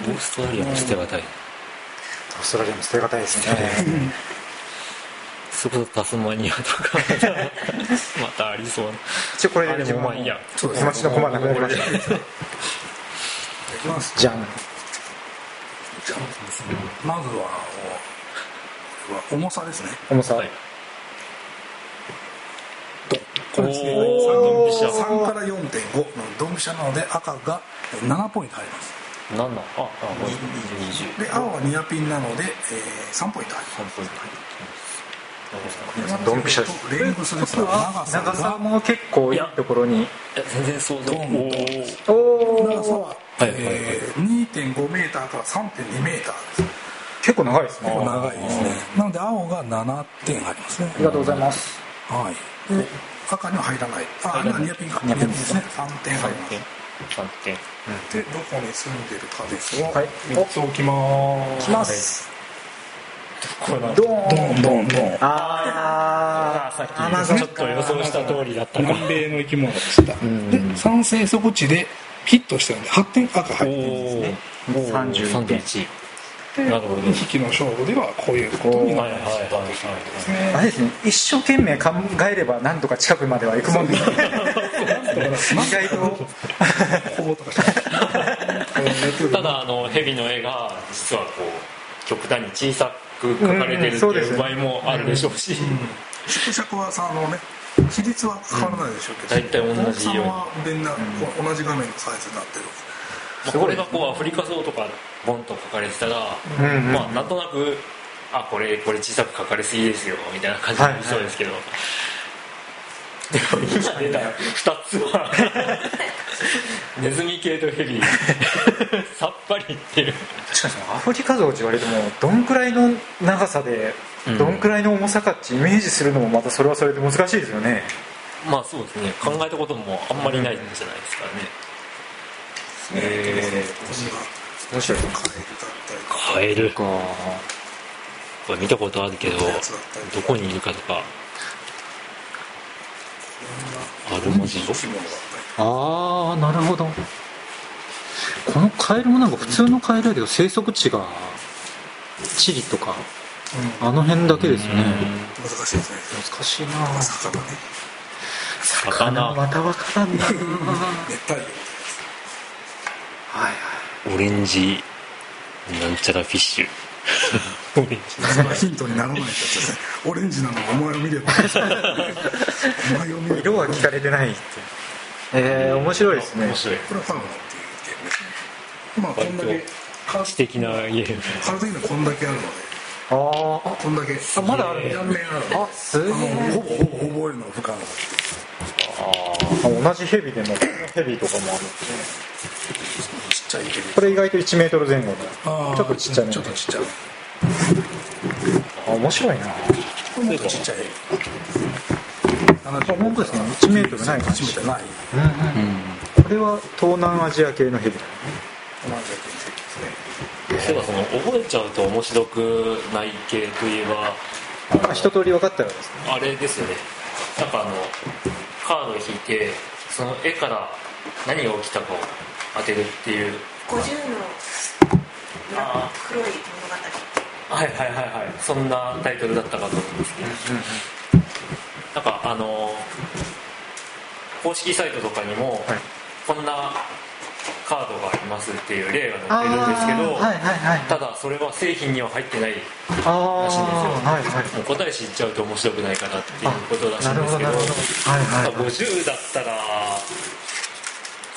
B: オーストラリアも捨てがたい。
D: オーストラリアも捨てがたいですね。
B: そこタスマニアとか。またありそうな。
D: 一応これ
B: あでもまあいいや。
D: そうです町の駒なくなりました。
C: いきます。
D: じゃん。
C: じゃあまずはこれは重さですね。
D: 重さ、
B: はい
C: これですね
B: おー
C: 3から4.5のドンピシャなので赤が7ポイント入ります。
B: 何なんああ20
C: で青はニアピンなので、えー、3ポイント入ります。
D: ドンピシャです
C: レングスですが長さ
D: 長さ
C: が
D: も結構いいところに。
B: いや全然想像
C: ドン
B: お
D: お
C: 長さは、
B: はいはいはい。
C: えー、2.5メーターから3.2メーターです。
D: 結構長いですね。
C: 結構長いですね。なので青が7点入りますね。
D: ありがとうございます。
C: はい。で赤には入らないあ今ニアピンか。ニアピンですね。三点入ります
B: 3点。
C: でどこに住んでるかですが、
D: はい、
C: 3つ置きます。
D: きます、
B: これ
D: ドーン。
C: ドン。ドン。あ
D: あ
B: さっきちょっと予想した通りだった
C: 南米の生き物でした。で酸性底地でヒットしたので8点赤入ってるんですね。
B: 31.1って
C: 2匹の勝負ではこういうことにな
B: るん
C: ですね。
D: あれですね。一生懸命考えればなんとか近くまでは行くもん ですね意外と
B: ただあの蛇の絵が実はこう極端に小さく描かれてるっていう場合もあるでしょうし、
C: 縮尺はさあのね比率は変わらないでしょうけど、
B: 大体同じよ
C: は同じ画面のサイズになってる
B: これがこうアフリカ像とかボンと書かれてたら、
D: うんうん。
B: まあなんとなくあこれこれ小さく書かれすぎですよみたいな感じになりそうですけど、でも今出た2つは ネズミ系とヘビさっぱりっていう
D: 確かにアフリカ像って言われてもどんくらいの長さで
B: うん。
D: どんくらいの重さかってイメージするのもまたそれはそれで難しいですよね。
B: まあそうですね。考えたこともあんまりないんじゃないですかねえ
D: 面白い。
C: カエルだったりとか
B: カエル。
D: か
B: これ見たことあるけどどこにいるかとか。アルマジロ
D: ああなるほど。このカエルもなんか普通のカエルだけど生息地がチリとかあの辺だけですよね。
C: 難しいですね。
D: 難しいな
C: 魚ね。
B: 魚。
D: またわからんなはい
C: 熱帯魚
D: はい
B: オレンジなんちゃらフィッシュ。オレンジ。
C: それはヒントにならないやつですねオレンジなの お前を見れば。お前を見れば。
D: 色は聞かれてないってえー、面白いですね。
B: 面白い
C: これはファウナっていうゲームですねまあこんだけ。
B: 的なゲーム
C: こんだけあるので
D: あ
C: こんだけ。
D: あまだある。ん
C: 断面ある。の
D: あす
C: ほぼほぼ覚えるのは不可能。
D: あ同じヘビでもヘビとかもある
C: ちっちゃいけど
D: これ意外と1メートル前後。で
C: あー。
D: ちょっとちっちゃめ。
C: ちょっとちっちゃい
D: あ面白いな。
C: これもっとちっちゃい。
D: あ本当ですね。1メートルない感
C: 1
D: じ
C: メートルない
D: これは東南アジア系のヘビ
C: 同じやつですね。
B: そういえばその覚えちゃうと面白くない系といえば
D: あ一通り分かったらですね。
B: あれですよね。なんかあのカードを引いてその絵から何が起きたかを当てるっていう。
E: 50の
B: あ
E: 黒い物語。
B: はいはいはいはい。そんなタイトルだったかと思うんですけど。なんかあの公式サイトとかにも、
D: はい。
B: こんなカードがありますっていう例が載ってるんですけど、はいはいはい、ただそれは製品には入ってないらしいんですよ、はいはい、もう答え知っちゃうと面白くないかなっていうことらしいんですけど。ど、はいはい、50だったら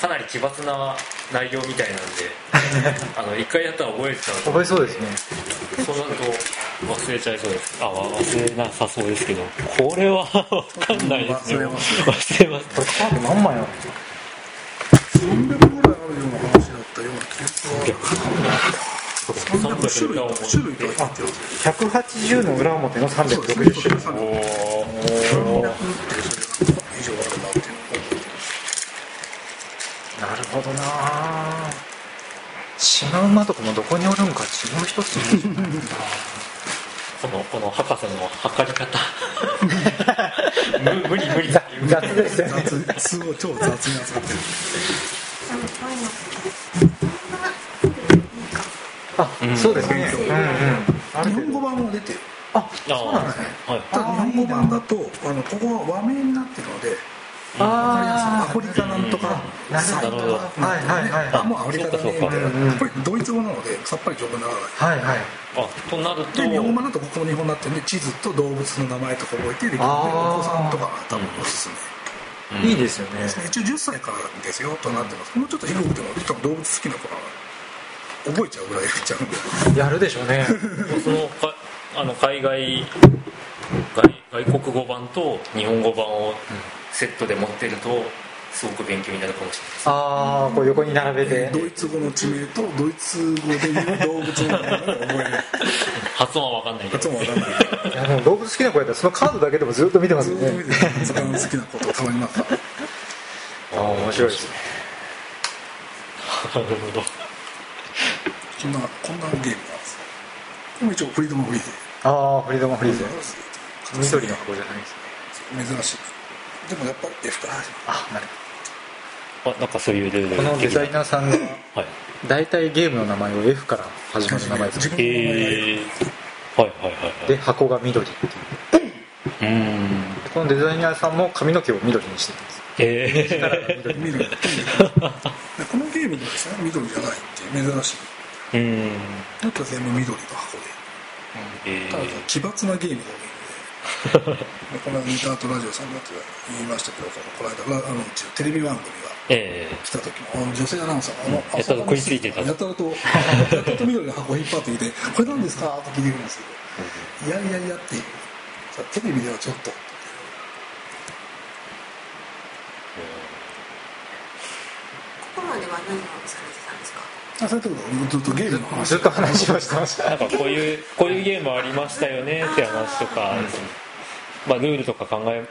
B: かなり奇抜な内容みたいなんで あの一回やったら覚えちゃう
D: 覚えそうですね。
B: そうなると忘れちゃいそうです。あ忘れなさそうですけど。これは 分かんないですね。忘れます。忘れます。これカード何枚ある
C: ？300ぐらいあるような話だったような気がする。300種類種類が入ってる
D: 180の裏表の360種類おお以上ほどな。シマウマとかもどこにおるんか違う人っすね
B: このこの博士の測り方。無無理無理。
D: 雑ですよね。
C: 雑すごい超雑に扱ってる
D: あ、うん、そうですね、
C: うんうん、日本語版も出てる。
D: あそうなんですね、
C: はい、ただ日本語版だとあのここは和名になってるのであアフリカなんとか。サイトはいはいはいもうアフリカだねこれドイツ語なのでさっぱり情報にならない。はいはい。
B: あとなると。
C: 日本語だとここも日本になってるんで地図と動物の名前とか覚えてできるお子さんとか多分おすす
D: め。いいですよね。
C: 一応10歳からですよとなってます。もうちょっと低くても多分動物好きな子は覚えちゃうぐらいやっちゃ
D: うんで。やるでしょうね。
B: そのかあの海外外国語版と日本語版をセットで持ってるとすごく勉強になるかもしれない
D: ああこう横に並べて。
C: ドイツ語の地名とドイツ語でいう動物の名前を覚える
B: 発音は分かんない。
C: 発音は分かんないい
D: やでも動物好きな子やったらそのカードだけでもずっと見てますよね
C: ずっと見て好きなことたまりますあ
D: あ面白いですね。
B: なるほど
C: こんなこんなゲームなんですこれ一応フリードムフリーゼ
D: ああフリードムフリーゼ緑の箱じゃない
C: ですね。珍しいでもやっぱり F から始まる。あなる
B: ほどあなんかそういうルール
D: このデザイナーさんが大体ゲームの名前を F から始まる名前です
B: へえはいはいはい
D: で箱が緑っていう。うん。このデザイナーさんも髪の毛を緑にしてるんですえ
C: えー、緑このゲームでですね緑じゃないっていう珍しい。うん。あと全部緑の箱で、うん。えー、ただ奇抜なゲームがこの間ニタートラジオさんだって言いましたけどこの間あのうちテレビ番組が来た時も、女性アナウンサーが、
B: やたら食いついてた
C: やたらとやたらと緑の箱を引っ張ってきて「これ何ですか?」って聞いてくるんですけど「いやいやいや」ってテレビではちょっと。
E: ここまでは何をされてたんですか？
C: あそういうことずっとゲームの話。
D: ずっと話をしてました。
B: なんかこういうこういうゲームありましたよねって話とか、まあ、ルールとか考え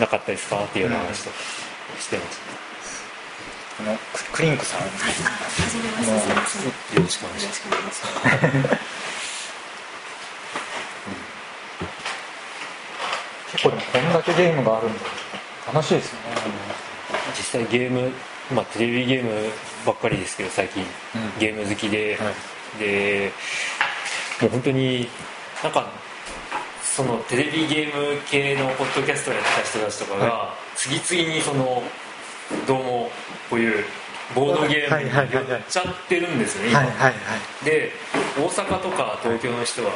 B: なかったですかっていう話とかしてました、
D: うん、あのクリンクさん、はい、あ
B: よろしくお願いします。
D: 結構でもこんだけゲームがあるんで楽しいですよね。
B: 実際ゲームまあテレビゲームばっかりですけど最近、ゲーム好きで、はい、でもう本当になんかそのテレビゲーム系のポッドキャストをやってた人たちとかが、次々にそのどうもこういうボードゲームにやっちゃってるんですよね、今、で大阪とか東京の人は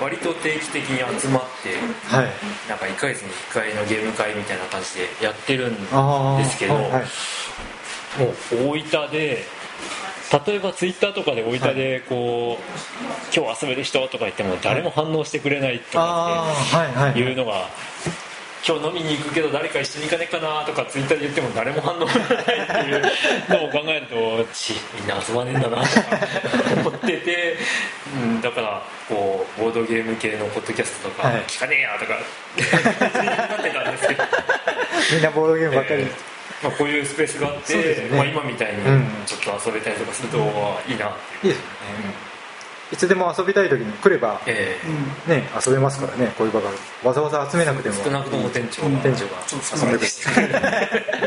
B: 割と定期的に集まって、はい、なんか1ヶ月に1回のゲーム会みたいな感じでやってるんですけど、はい大分で例えばツイッターとかで大分でこう、今日遊べる人とか言っても誰も反応してくれないとかっていうのが今日飲みに行くけど誰か一緒に行かねえかなとかツイッターで言っても誰も反応がないっていうのを考えるとちみんな集まねえんだなとか思ってて、うん、だからこうボードゲーム系のポッドキャストとか聞かねえやとか、なってたんですけど。
D: みんなボードゲームばっかり、えー
B: まあ、こういうスペースがあって、ね、まあ、今みたいにちょっと遊べたりとかするといいな、うん、いいですよね、
D: いつでも遊びたい時に来れば、えー、ね、遊べますからね。こういう場がわざわざ集めなくても。
B: 少なくとも店長が
D: 店長が遊べる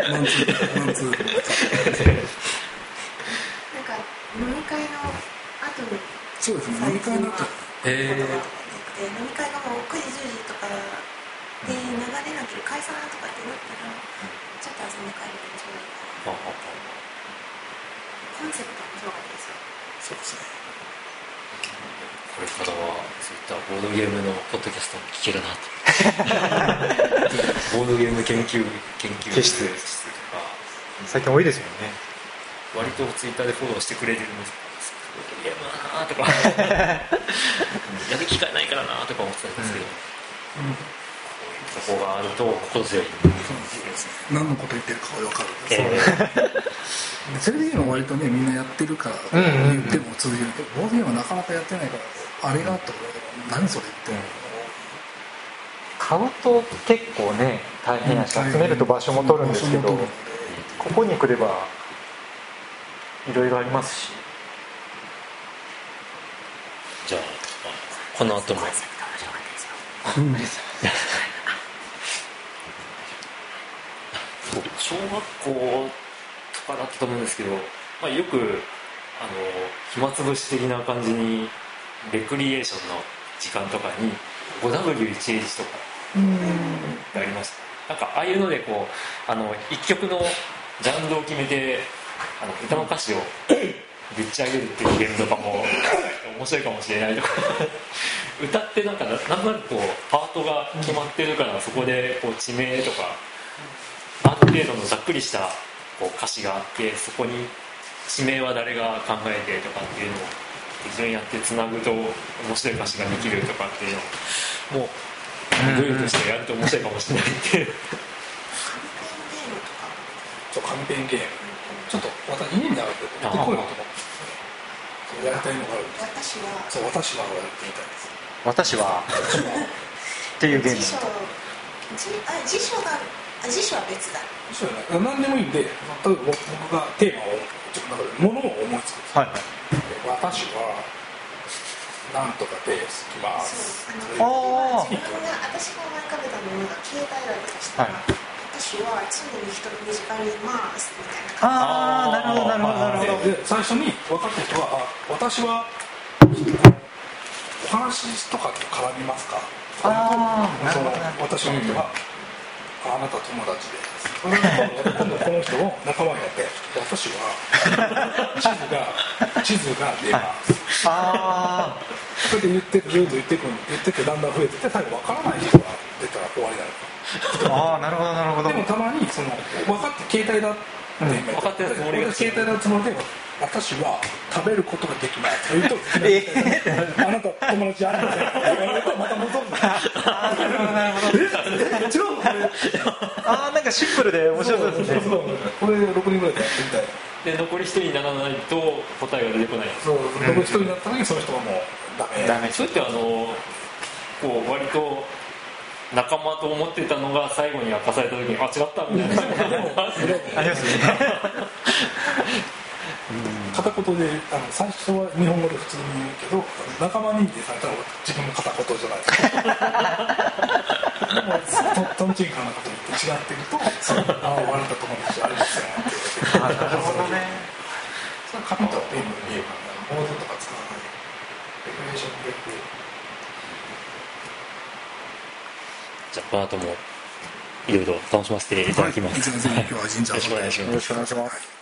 D: マンツーマンツー。なんか
E: 飲み会の後に
C: そうですね飲み会の後
E: えー、飲み会がもう9時10時とかで流れなきゃ解散とかってなったらちょっと遊んで帰るとちょうどいいかなコンセプト面白かったですよ。
C: そうですね。
B: これからはそういったボードゲームのポッドキャストも聞けるなと。ボードゲーム研究研究
D: 室。
B: とか
D: 最近多いですよね。
B: 割とツイッターでフォローしてくれてるんですボードゲームだなとか。やる機会ないからなとか思ってたんですけど、うんここがあると心強い。
C: 何のこと言ってるかが分かる。んです、えー、それでいうの割とねみんなやってるから言っても通じるけど、ボードゲームはなかなかやってないからあれがあったら何それって、
D: 買うと結構ね大変やし、集めると場所も取るんですけどここに来ればいろいろありますし。
B: じゃあこの後も小学校とかだったと思うんですけど、まあ、よくあの暇つぶし的な感じにレクリエーションの時間とかに 5W1H とかってありました。なんかああいうのでこうあの1曲のジャンルを決めてあの歌の歌詞をぶち上げるっていうゲームとかも面白いかもしれないとか。歌ってなんかなんとなくこうパートが決まってるからそこでこう地名とか程度のざっくりしたこう歌詞があってそこに地名は誰が考えてとかっていうのを一緒にやってつなぐと面白い歌詞ができるとかっていうのをもうルールとしてやると面白いかもしれないっていう。
C: そう紙ペンゲームちょっっとやりたいのがあるんです。私は。そう私はやってみたいです。
D: 私は。っていうゲーム。辞書。
E: 辞書が辞書は別だ。
C: 辞書は何でもいいんで例えば僕がテーマをちょっと中でものを思いつくんです、はい、私はなんとかできます。
E: ああ自分が私が思い浮かべたものが携帯だとしたら、はい。私は常に人の身近にいますみたいなああなるほどなるほどなるほど。
C: で最初に分かった人は私はお話とかと絡みますか？ああ私の人は、あなた友達で今度この人を仲間になって私は地図が地図が出ます、ああそれで言ってずっと言ってくる言っててだんだん増えてて最後分からない人が出たら終わり
D: なのかああなるほどなるほど。
C: でもたまにその分かって携帯だって、分かってるつもりが携帯だつもりで私は食べることができないと言うと、えー、あなた友達あるとまた戻るあなるほどなるほどえ違う
D: ああなんかシンプルで面白そうですね
C: これ6人ぐらいでやってみたい
B: で残り1人にならないと答えが出てこない
C: そう残り1人になった時にその人はもうダメ
B: ダメそれってあのこう割と仲間と思ってたのが最後に明かされた時にあ違ったみたいな。ありますね
C: 片言であの最初は日本語で普通に言うけど仲間認定されたら自分の片言じゃないですか。でもとんちんかなこと言って違ってると「ああ割れた友達ありますよ」なるほどね。それは紙とペンのゲームなんだボードとか使わない。デコレーションで
B: じゃあこの後もいろいろ楽しませていただきます、
C: はい、今日は神社よろしくお願いします